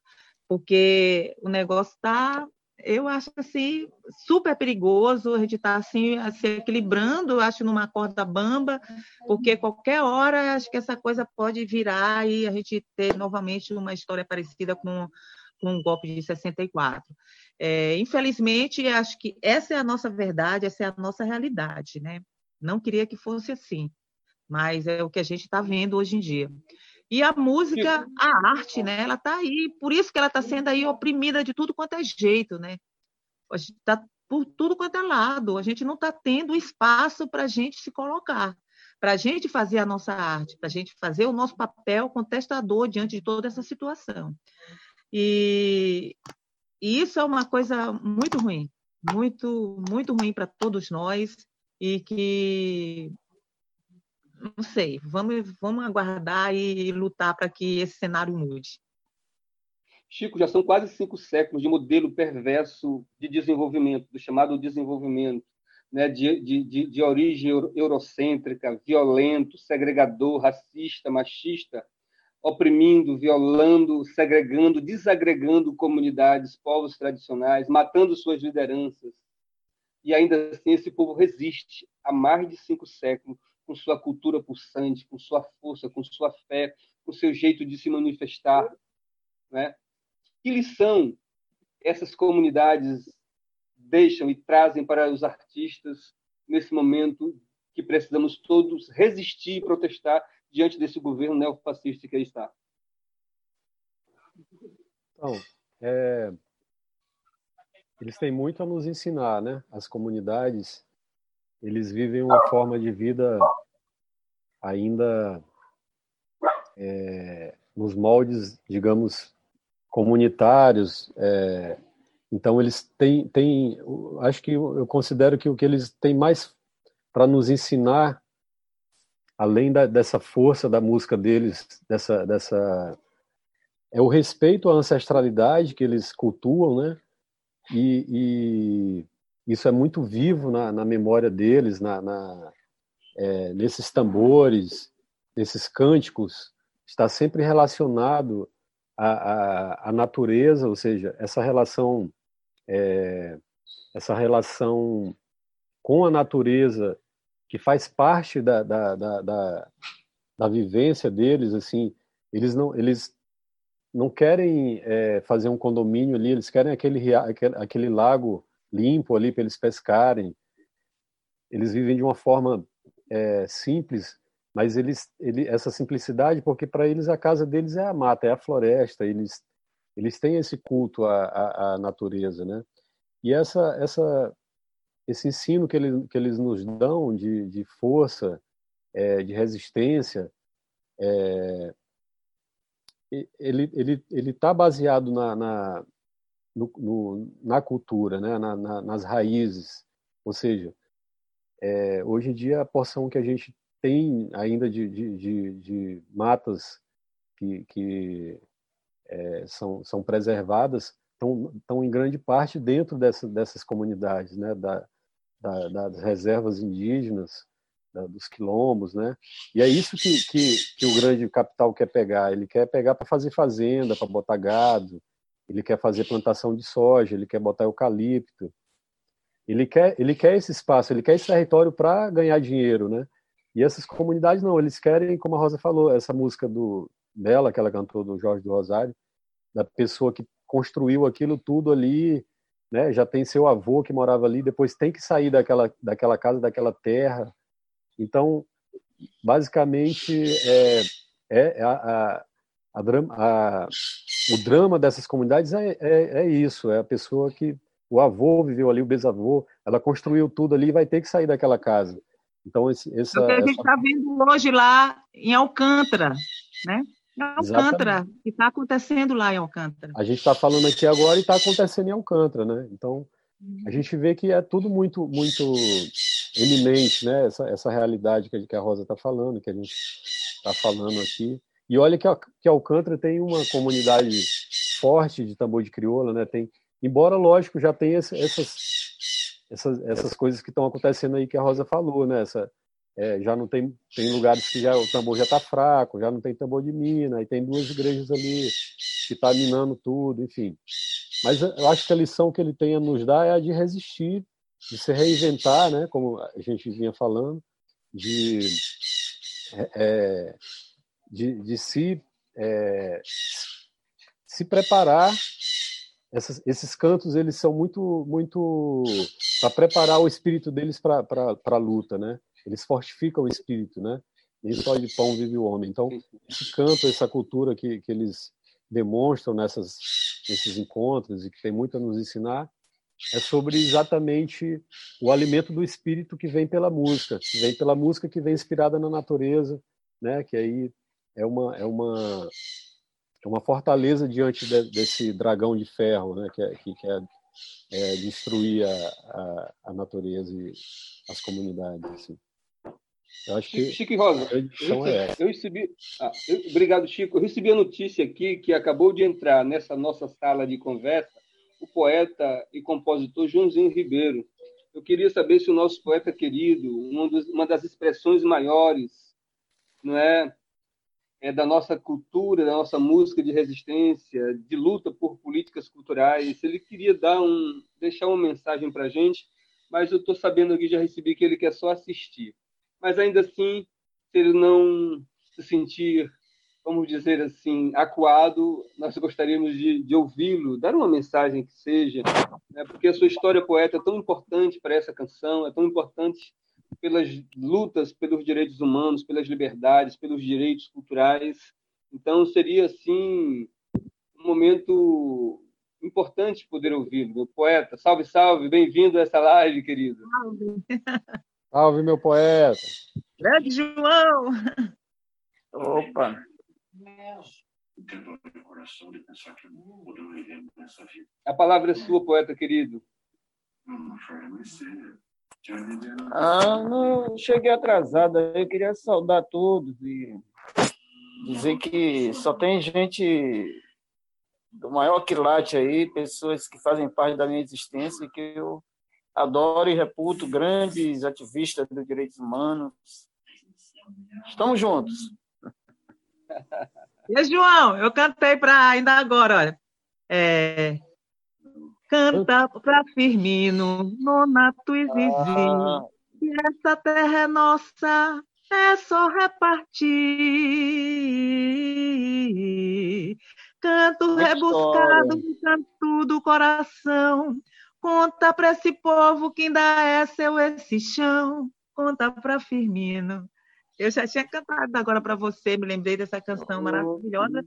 porque o negócio está, eu acho assim, super perigoso, a gente está assim, se equilibrando, acho, numa corda bamba, porque qualquer hora acho que essa coisa pode virar e a gente ter novamente uma história parecida com, com o golpe de 64. É, infelizmente, acho que essa é a nossa verdade, essa é a nossa realidade, né? Não queria que fosse assim, mas é o que a gente está vendo hoje em dia. E a música, a arte, né? Ela está aí, por isso que ela está sendo aí oprimida de tudo quanto é jeito, né? A gente está por tudo quanto é lado. A gente não está tendo espaço para a gente se colocar, para a gente fazer a nossa arte, para a gente fazer o nosso papel contestador diante de toda essa situação. E, e isso é uma coisa muito ruim, muito, muito ruim para todos nós e que não sei, vamos, vamos aguardar e lutar para que esse cenário mude. Chico, já são quase cinco séculos de modelo perverso de desenvolvimento, do chamado desenvolvimento, né, de, de, de origem eurocêntrica, violento, segregador, racista, machista, oprimindo, violando, segregando, desagregando comunidades, povos tradicionais, matando suas lideranças. E ainda assim esse povo resiste há mais de cinco séculos com sua cultura pulsante, com sua força, com sua fé, com seu jeito de se manifestar. Né? Que lição essas comunidades deixam e trazem para os artistas nesse momento que precisamos todos resistir e protestar diante desse governo neofascista que aí está? Então, é, eles têm muito a nos ensinar, né? As comunidades eles vivem uma forma de vida ainda é, nos moldes, digamos, comunitários. É, então eles têm, têm, acho que eu considero que o que eles têm mais para nos ensinar, além da, dessa força da música deles, dessa, dessa é o respeito à ancestralidade que eles cultuam, né? E, e isso é muito vivo na, na memória deles, na, na é, nesses tambores, nesses cânticos, está sempre relacionado à, à, à natureza, ou seja, essa relação, é, essa relação com a natureza que faz parte da, da, da, da da vivência deles, assim, eles não, eles não querem é, fazer um condomínio ali, eles querem aquele, aquele, aquele lago limpo ali para eles pescarem. Eles vivem de uma forma é, simples, mas eles, ele, essa simplicidade, porque para eles a casa deles é a mata, é a floresta, eles, eles têm esse culto à, à, à natureza, né? E essa, essa, esse ensino que, ele, que eles nos dão de, de força, é, de resistência, é, ele ele ele está baseado na na, no, no, na cultura, né? Na, na, nas raízes, ou seja, é, hoje em dia a porção que a gente tem ainda de, de, de, de matas que, que é, são, são preservadas estão em grande parte dentro dessa, dessas comunidades, né? Da, da, das reservas indígenas, da, dos quilombos, né? E é isso que, que, que o grande capital quer pegar. Ele quer pegar para fazer fazenda, para botar gado, ele quer fazer plantação de soja, ele quer botar eucalipto. Ele quer, ele quer esse espaço, ele quer esse território para ganhar dinheiro, né? E essas comunidades não, eles querem, como a Rosa falou, essa música do dela que ela cantou do Jorge do Rosário, da pessoa que construiu aquilo tudo ali, né? Já tem seu avô que morava ali, depois tem que sair daquela daquela casa, daquela terra, então, basicamente, é, é, é a, a, a, o drama dessas comunidades é, é, é, isso, é a pessoa que o avô viveu ali, o bisavô, ela construiu tudo ali e vai ter que sair daquela casa. Então, esse, essa, é o que a gente está essa... vendo hoje lá em Alcântara, né? Em Alcântara, que está acontecendo lá em Alcântara. A gente está falando aqui agora e está acontecendo em Alcântara, né? Então, a gente vê que é tudo muito, muito eminente, né? Essa, essa realidade que a Rosa está falando, que a gente está falando aqui. E olha que, que Alcântara tem uma comunidade forte de tambor de crioula, né? Tem, embora lógico já tem esse, essas, essas, essas coisas que estão acontecendo aí que a Rosa falou, né? Essa, é, já não tem tem lugares que já o tambor já está fraco, já não tem tambor de mina, e tem duas igrejas ali que está minando tudo, enfim. Mas eu acho que a lição que ele tem a nos dar é a de resistir, de se reinventar, né? Como a gente vinha falando, de é, é de, de se é, se preparar essas, esses cantos eles são muito muito para preparar o espírito deles para a luta né eles fortificam o espírito né nem só de pão vive o homem então esse canto essa cultura que, que eles demonstram nessas, nesses encontros e que tem muito a nos ensinar é sobre exatamente o alimento do espírito que vem pela música, que vem pela música que vem inspirada na natureza, né? Que aí é uma é uma é uma fortaleza diante de, desse dragão de ferro, né? Que é, que quer é, destruir a, a, a, natureza e as comunidades. Assim. Eu acho que Chico Rosa, eu, é eu recebi. Ah, eu, obrigado, Chico. Eu recebi a notícia aqui que acabou de entrar nessa nossa sala de conversa o poeta e compositor Joãozinho Ribeiro. Eu queria saber se o nosso poeta querido, uma, dos, uma das expressões maiores, não é, é da nossa cultura, da nossa música de resistência, de luta por políticas culturais, se ele queria dar um, deixar uma mensagem para a gente, mas eu estou sabendo aqui já recebi que ele quer só assistir mas ainda assim, se ele não se sentir, vamos dizer assim, acuado, nós gostaríamos de, de ouvi-lo, dar uma mensagem que seja, né? porque a sua história poeta é tão importante para essa canção, é tão importante pelas lutas pelos direitos humanos, pelas liberdades, pelos direitos culturais. Então, seria, assim, um momento importante poder ouvi-lo. Poeta, salve, salve, bem-vindo a essa live, querido. Salve. Salve, meu poeta. Grande João. Opa. A palavra é sua, poeta querido. Ah, não cheguei atrasado. Eu queria saudar todos e dizer que só tem gente do maior quilate aí, pessoas que fazem parte da minha existência que eu adoro e reputo grandes ativistas dos direitos humanos. Estamos juntos. E João, eu cantei para ainda agora, olha. É, canta para Firmino, Nonato e Vizinho, ah. que essa terra é nossa, é só repartir. Canto rebuscado, canto do coração. Conta para esse povo que ainda é seu esse chão. Conta para Firmino. Eu já tinha cantado agora para você, me lembrei dessa canção maravilhosa.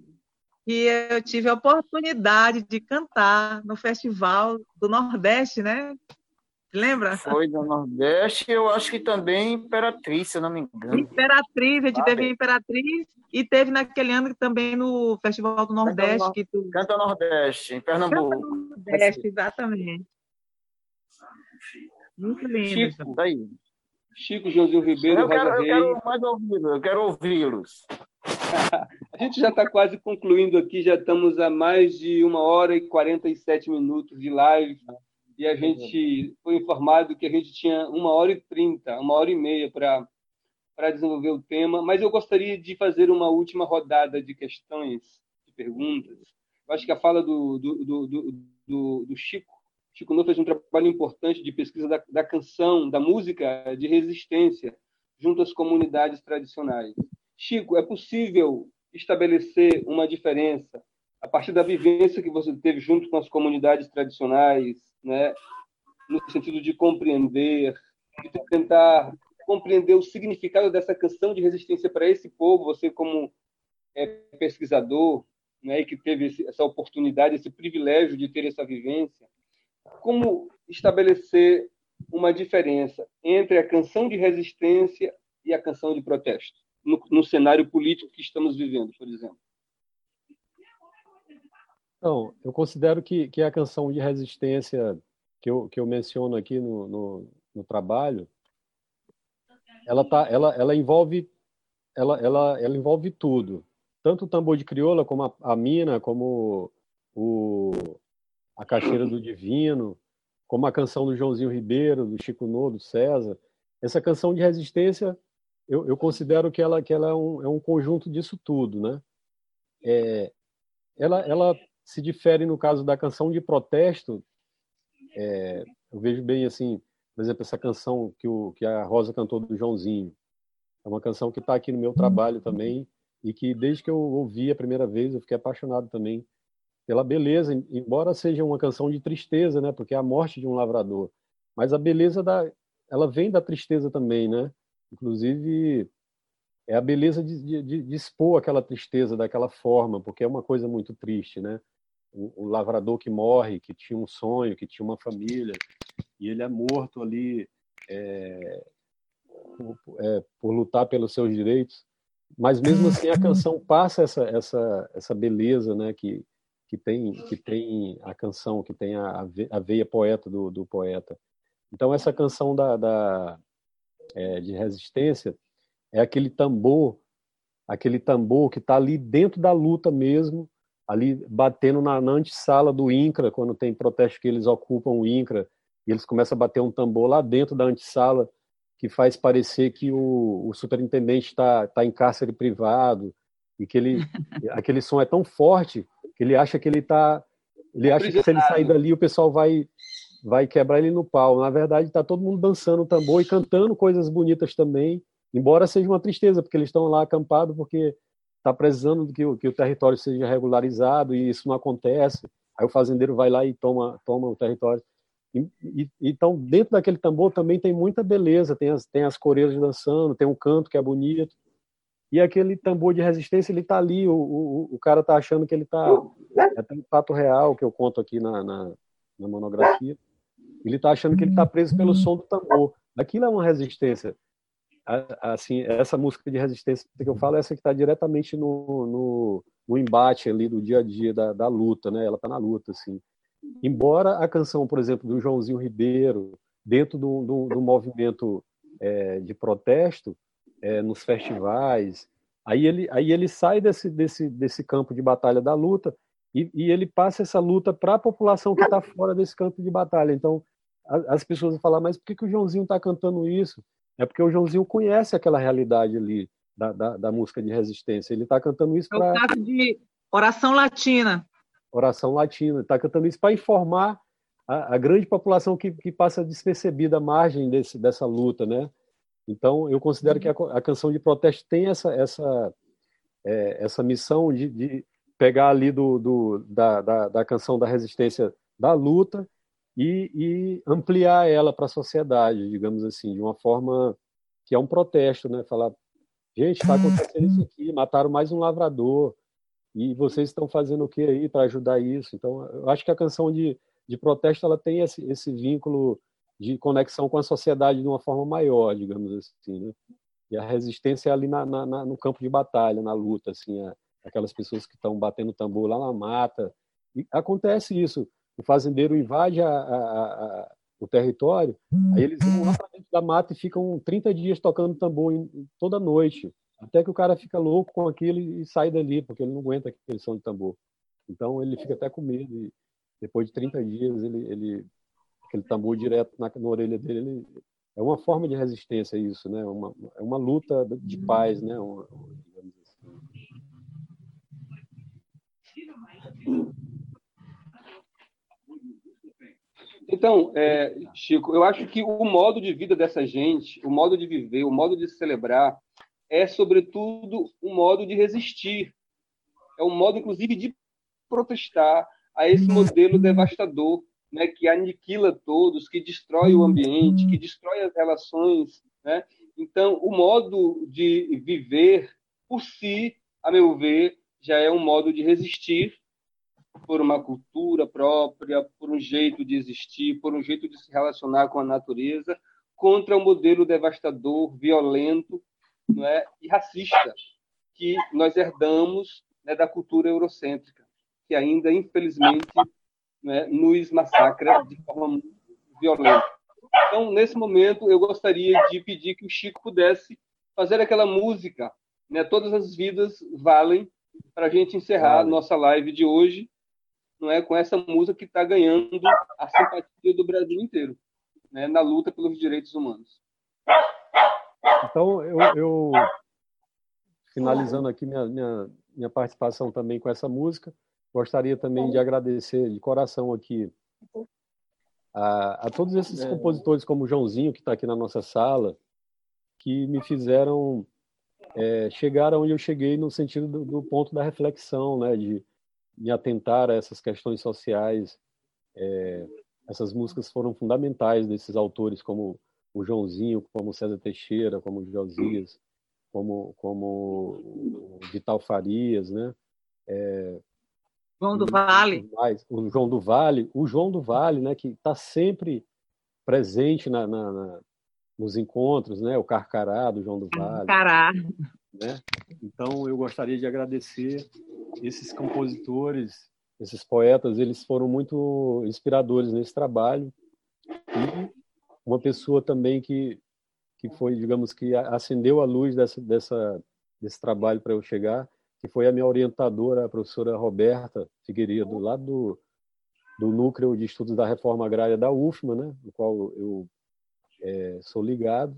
E eu tive a oportunidade de cantar no Festival do Nordeste, né? Lembra? Foi do Nordeste, eu acho que também Imperatriz, se eu não me engano. Imperatriz, a gente Ah, teve. Imperatriz e teve naquele ano também no Festival do Nordeste, Nor- que tu Canta Nordeste, em Pernambuco. Nordeste, exatamente. Muito lindo. Chico, Tá aí. Chico Joãozinho Ribeiro, Eu quero, Rosa eu quero mais ouvi-los, eu quero ouvi-los. A gente já está quase concluindo aqui, já estamos a mais de uma hora e 47 minutos de live. E a gente foi informado que a gente tinha uma hora e trinta, uma hora e meia para para desenvolver o tema. Mas eu gostaria de fazer uma última rodada de questões, de perguntas. Eu acho que a fala do, do, do, do- do Chico, Chico Novo fez um trabalho importante de pesquisa da, da canção, da música de resistência junto às comunidades tradicionais. Chico, é possível estabelecer uma diferença a partir da vivência que você teve junto com as comunidades tradicionais, né, no sentido de compreender, de tentar compreender o significado dessa canção de resistência para esse povo, você como é, pesquisador, né, que teve esse, essa oportunidade, esse privilégio de ter essa vivência, como estabelecer uma diferença entre a canção de resistência e a canção de protesto no, no cenário político que estamos vivendo, por exemplo? Então, eu considero que, que a canção de resistência que eu, que eu menciono aqui no, no, no trabalho, ela, tá, ela, ela, envolve, ela, ela, ela envolve tudo. Tanto o tambor de crioula, como a, a mina, como o, a caixeira do divino, como a canção do Joãozinho Ribeiro, do Chico Nó, do César. Essa canção de resistência, eu, eu considero que ela, que ela é, um, é um conjunto disso tudo, né? É, ela, ela se difere no caso da canção de protesto. É, eu vejo bem assim, por exemplo, essa canção que, o, que a Rosa cantou do Joãozinho. É uma canção que está aqui no meu trabalho também e que desde que eu ouvi a primeira vez eu fiquei apaixonado também pela beleza, embora seja uma canção de tristeza, né? Porque é a morte de um lavrador. Mas a beleza da, ela vem da tristeza também, né? Inclusive é a beleza de, de, de, expor aquela tristeza daquela forma, porque é uma coisa muito triste, né? O, o, lavrador que morre, que tinha um sonho, que tinha uma família, e ele é morto ali é, por, é, por, lutar pelos seus direitos. Mas mesmo assim a canção passa essa essa essa beleza, né? Que que tem que tem a canção, que tem a, a veia poeta do, do poeta. Então essa canção da, da é, de resistência é aquele tambor, aquele tambor que está ali dentro da luta mesmo, ali batendo na, na antessala do INCRA, quando tem protesto que eles ocupam o INCRA, e eles começam a bater um tambor lá dentro da antessala, que faz parecer que o, o superintendente está tá em cárcere privado, e que ele, aquele som é tão forte ele acha que ele está ele acha que se ele sair dali o pessoal vai vai quebrar ele no pau. Na verdade, está todo mundo dançando o tambor e cantando coisas bonitas também, embora seja uma tristeza, porque eles estão lá acampados porque está precisando que o, que o território seja regularizado e isso não acontece. Aí o fazendeiro vai lá e toma, toma o território. E, e, então, dentro daquele tambor também tem muita beleza, tem as, tem as coreiras dançando, tem um canto que é bonito. E aquele tambor de resistência, ele está ali, o, o, o cara está achando que ele está... É até um fato real que eu conto aqui na, na, na monografia. Ele está achando que ele está preso pelo som do tambor. Aquilo é uma resistência. Assim, essa música de resistência que eu falo é essa que está diretamente no, no, no, embate ali do dia a dia da, da luta, né? Ela está na luta, assim. Embora a canção, por exemplo, do Joãozinho Ribeiro, dentro do, do, do movimento é, de protesto, é, nos festivais, aí ele, aí ele sai desse, desse, desse campo de batalha da luta e, e ele passa essa luta para a população que está fora desse campo de batalha. Então, a, as pessoas vão falar, mas por que, que o Joãozinho está cantando isso? É porque o Joãozinho conhece aquela realidade ali da, da, da música de resistência. Ele está cantando isso para. É o caso de oração latina. Oração latina. Está cantando isso para informar a, a, grande população que, que passa despercebida à margem desse, dessa luta, né? Então, eu considero que a, a canção de protesto tem essa, essa, é, essa missão de, de, pegar ali do, do da, da, da, canção da resistência da luta e, e ampliar ela para a sociedade, digamos assim, de uma forma que é um protesto, né? Falar, gente, está acontecendo isso aqui, mataram mais um lavrador, e vocês estão fazendo o que aí para ajudar isso? Então, eu acho que a canção de, de protesto ela tem esse, esse vínculo de conexão com a sociedade de uma forma maior, digamos assim, né? E a resistência é ali na, na, no campo de batalha, na luta, assim, a, aquelas pessoas que estão batendo tambor lá na mata. E acontece isso. O fazendeiro invade a, a, a, o território, aí eles vão lá para dentro da mata e ficam 30 dias tocando tambor em, toda noite, até que o cara fica louco com aquilo e sai dali, porque ele não aguenta aquele som de tambor. Então ele fica até com medo. E depois de 30 dias, ele, ele aquele tambor direto na, na orelha dele, ele, é uma forma de resistência isso, né? Uma, é uma luta de paz, né? Uma, assim. Então, é, Chico, eu acho que o modo de vida dessa gente, o modo de viver, o modo de celebrar, é, sobretudo, um modo de resistir. É um modo, inclusive, de protestar a esse modelo devastador né, que aniquila todos, que destrói o ambiente, que destrói as relações. Né? Então, o modo de viver por si, a meu ver, já é um modo de resistir por uma cultura própria, por um jeito de existir, por um jeito de se relacionar com a natureza, contra o um modelo devastador, violento não é? e racista que nós herdamos né, da cultura eurocêntrica, que ainda, infelizmente, né, nos massacra de forma violenta. Então, nesse momento, eu gostaria de pedir que o Chico pudesse fazer aquela música, né, Todas as Vidas Valem, para a gente encerrar nossa live de hoje, não é com essa música que está ganhando a simpatia do Brasil inteiro, né, na luta pelos direitos humanos. Então, eu, eu finalizando aqui minha, minha, minha participação também com essa música, Gostaria também de agradecer de coração aqui a, a todos esses é. compositores, como o Joãozinho, que está aqui na nossa sala, que me fizeram é, chegar onde eu cheguei no sentido do, do, ponto da reflexão, né, de me atentar a essas questões sociais. É, essas músicas foram fundamentais desses autores, como o Joãozinho, como o César Teixeira, como o Josias, como, como o Vital Farias, né? É, João do Vale. Mais, o João do Vale, o João do Vale, né, que está sempre presente na, na, na, nos encontros, né, o Carcará do João do Vale. Carcará. Né? Então, eu gostaria de agradecer esses compositores, esses poetas, eles foram muito inspiradores nesse trabalho. E uma pessoa também que, que foi, digamos, que acendeu a luz dessa, dessa, desse trabalho para eu chegar, que foi a minha orientadora, a professora Roberta Figueiredo, lá do, do Núcleo de Estudos da Reforma Agrária da UFMA, né, no qual eu é, sou ligado,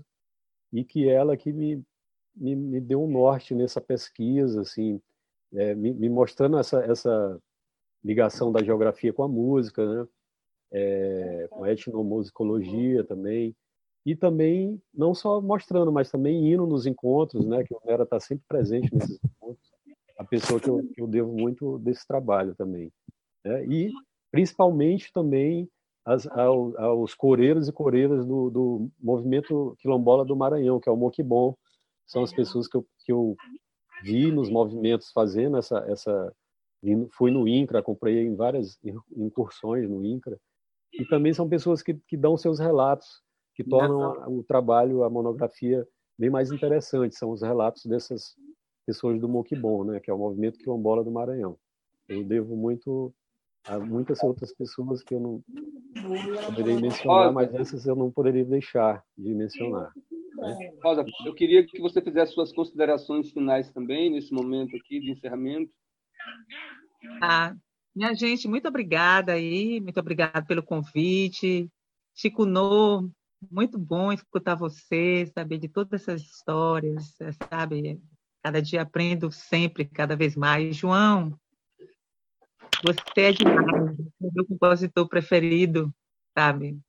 e que ela que me, me, me, deu um norte nessa pesquisa, assim, é, me, me, mostrando essa, essa ligação da geografia com a música, né, é, com a etnomusicologia também, e também não só mostrando, mas também indo nos encontros, né, que o Nera está sempre presente nesses a pessoa que eu, que eu devo muito desse trabalho também. Né? E, principalmente, também as, aos, aos coreiros e coreiras do, do movimento quilombola do Maranhão, que é o Moquibom. São as pessoas que eu, que eu vi nos movimentos fazendo essa... essa fui no INCRA, acompanhei em várias incursões no INCRA, e também são pessoas que, que dão seus relatos, que tornam o trabalho, a monografia, bem mais interessante. São os relatos dessas pessoas do Moquibom, né, que é o movimento quilombola do Maranhão. Eu devo muito a muitas outras pessoas que eu não poderia mencionar, mas essas eu não poderia deixar de mencionar. Né? Rosa, eu queria que você fizesse suas considerações finais também, nesse momento aqui de encerramento. Ah, minha gente, muito obrigada aí, muito obrigada pelo convite. Chico No, muito bom escutar você, saber de todas essas histórias, sabe? Cada dia aprendo sempre, cada vez mais. João, você é demais, é meu compositor preferido, sabe?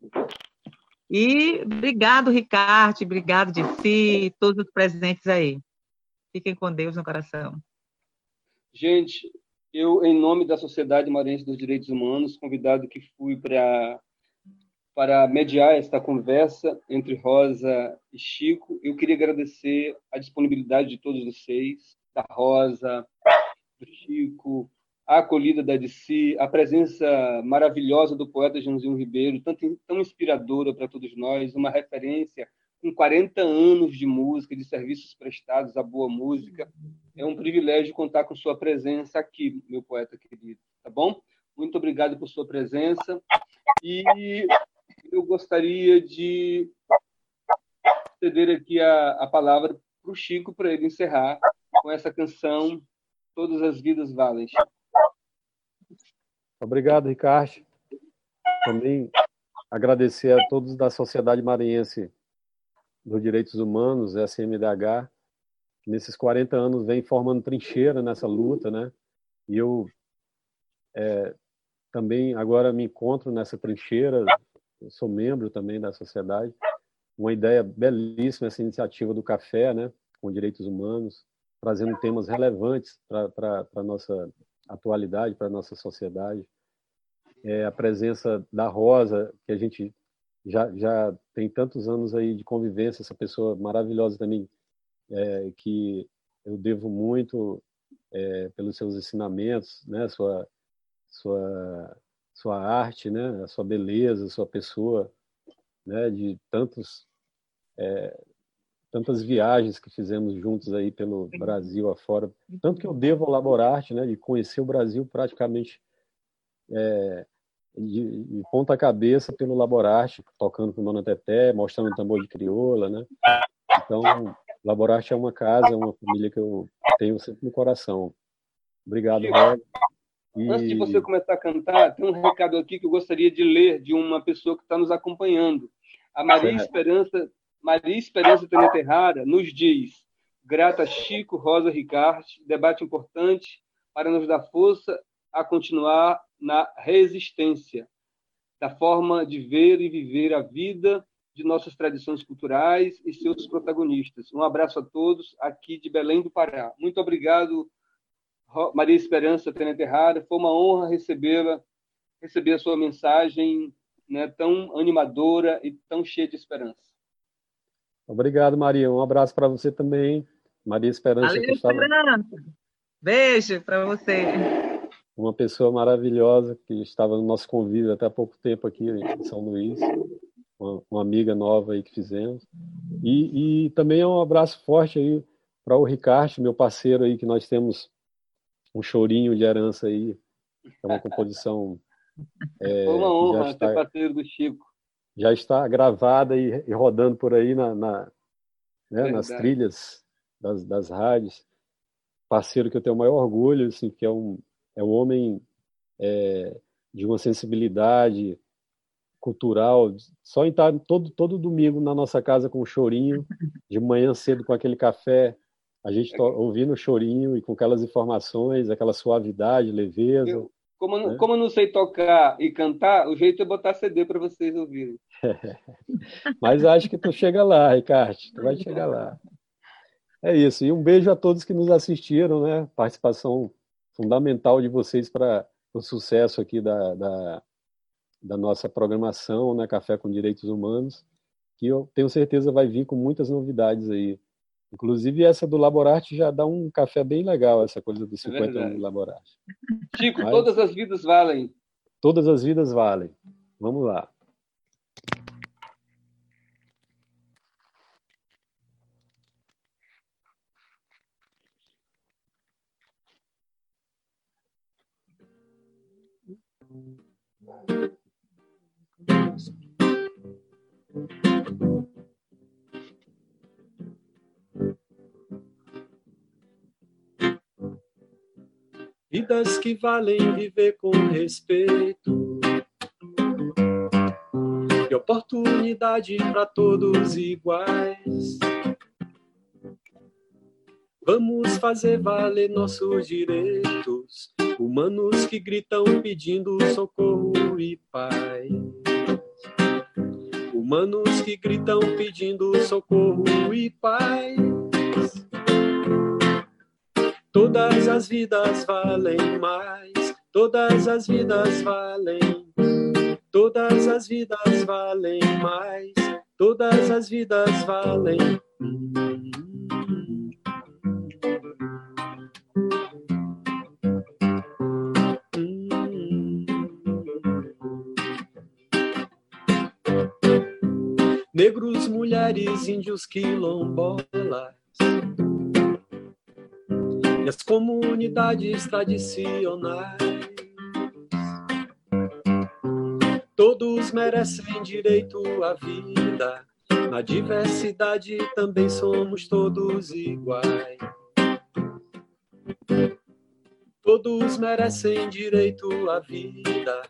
E obrigado, Ricardo, obrigado de si, todos os presentes aí. Fiquem com Deus no coração. Gente, eu, em nome da Sociedade Maranhense dos Direitos Humanos, convidado que fui para para mediar esta conversa entre Rosa e Chico, eu queria agradecer a disponibilidade de todos vocês, da Rosa, do Chico, a acolhida da DC, a presença maravilhosa do poeta Joãozinho Ribeiro, tanto, tão inspiradora para todos nós, uma referência com 40 anos de música, de serviços prestados à boa música. É um privilégio contar com sua presença aqui, meu poeta querido, tá bom? Muito obrigado por sua presença. E eu gostaria de ceder aqui a, a palavra para o Chico para ele encerrar com essa canção Todas as Vidas Valem. Obrigado, Ricardo. Também agradecer a todos da Sociedade Maranhense dos Direitos Humanos, SMDH, que nesses 40 anos vem formando trincheira nessa luta, né? E eu é, também agora me encontro nessa trincheira, sou membro também da sociedade. Uma ideia belíssima essa iniciativa do café, né? Com direitos humanos, trazendo temas relevantes para a nossa atualidade para a nossa sociedade. É a presença da Rosa, que a gente já, já tem tantos anos aí de convivência, essa pessoa maravilhosa também, é, que eu devo muito é, pelos seus ensinamentos, né, sua, sua, sua arte, né, a sua beleza, a sua pessoa, né, de tantos é, tantas viagens que fizemos juntos aí pelo Brasil afora. Tanto que eu devo ao Laborarte, né, de conhecer o Brasil praticamente é, de, de, ponta cabeça pelo Laborarte, tocando com Dona Teté, mostrando o tambor de crioula, né? Então, Laborarte é uma casa, é uma família que eu tenho sempre no coração. Obrigado, Rob. E... Antes de você começar a cantar, tem um recado aqui que eu gostaria de ler de uma pessoa que está nos acompanhando. A Maria Esperança Maria Esperança Teneterrara nos diz: grata Chico, Rosa Ricardo, debate importante para nos dar força a continuar na resistência da forma de ver e viver a vida de nossas tradições culturais e seus protagonistas. Um abraço a todos aqui de Belém do Pará. Muito obrigado, Maria Esperança Teneterrara. Foi uma honra recebê-la, receber a sua mensagem né, tão animadora e tão cheia de esperança. Obrigado, Maria. Um abraço para você também. Maria Esperança. Estava... Esperança. Beijo para você. Uma pessoa maravilhosa que estava no nosso convívio até há pouco tempo aqui em São Luís. Uma, uma amiga nova aí que fizemos. E, e também um abraço forte aí para o Ricardo, meu parceiro aí, que nós temos um chorinho de herança aí. É uma composição. É, Foi uma honra está... ser parceiro do Chico já está gravada e, e rodando por aí na, na né, nas trilhas das, das rádios. Parceiro que eu tenho o maior orgulho, assim, que é um, é um homem é, de uma sensibilidade cultural, só estar todo, todo domingo na nossa casa com um chorinho, de manhã cedo com aquele café, a gente ouvindo o chorinho e com aquelas informações, aquela suavidade, leveza. Eu, como, é. como eu não sei tocar e cantar, o jeito é botar CD para vocês ouvirem. Mas acho que tu chega lá, Ricardo. Tu vai chegar lá. É isso. E um beijo a todos que nos assistiram, né? Participação fundamental de vocês para o sucesso aqui da, da, da, nossa programação, né? Café com Direitos Humanos, que eu tenho certeza vai vir com muitas novidades aí. Inclusive, essa do Laborarte já dá um café bem legal, essa coisa dos 50 é anos do Laborarte. Chico, Mas, todas as vidas valem. Todas as vidas valem. Vamos lá. Vidas que valem viver com respeito. E oportunidade para todos iguais. Vamos fazer valer nossos direitos, humanos que gritam pedindo socorro e paz humanos que gritam pedindo socorro e paz. Todas as vidas valem mais, todas as vidas valem, todas as vidas valem mais, todas as vidas valem. negros, mulheres, índios, quilombolas. As comunidades tradicionais. Todos merecem direito à vida. Na diversidade também somos todos iguais. Todos merecem direito à vida.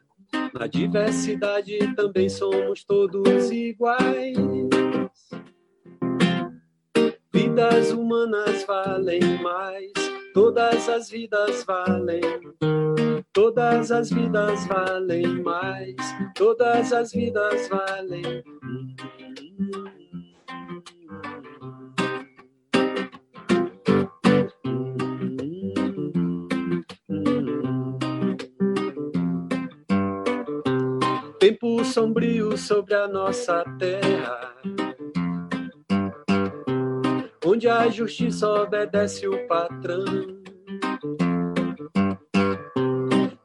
Na diversidade também somos todos iguais. Vidas humanas valem mais, todas as vidas valem. Todas as vidas valem mais, todas as vidas valem. tempo sombrio sobre a nossa terra, onde a justiça obedece o patrão.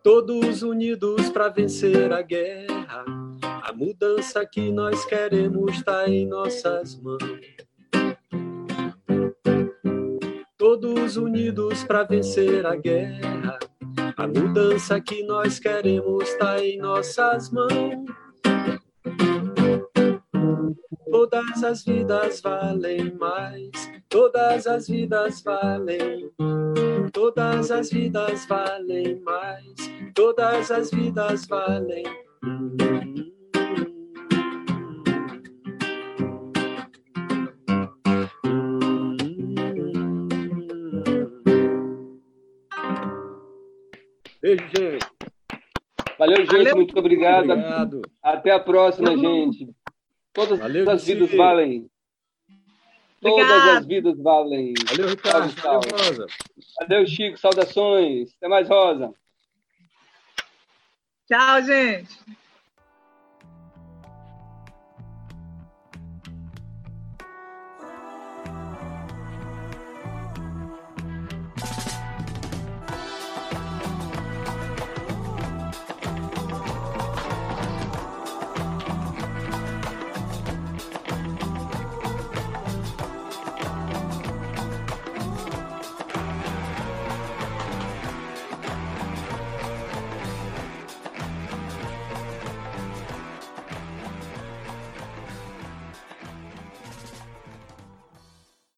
Todos unidos para vencer a guerra, a mudança que nós queremos está em nossas mãos. Todos unidos para vencer a guerra a mudança que nós queremos está em nossas mãos. Todas as vidas valem mais, todas as vidas valem, todas as vidas valem mais, todas as vidas valem. Beijo, gente. Valeu, gente. Valeu. Muito obrigado. obrigado. Até a próxima, gente. Todas Valeu, as vidas valem. Todas as vidas valem. Valeu, Ricardo. Valeu, Rosa. Valeu, Chico. Saudações. Até mais, Rosa. Tchau, gente.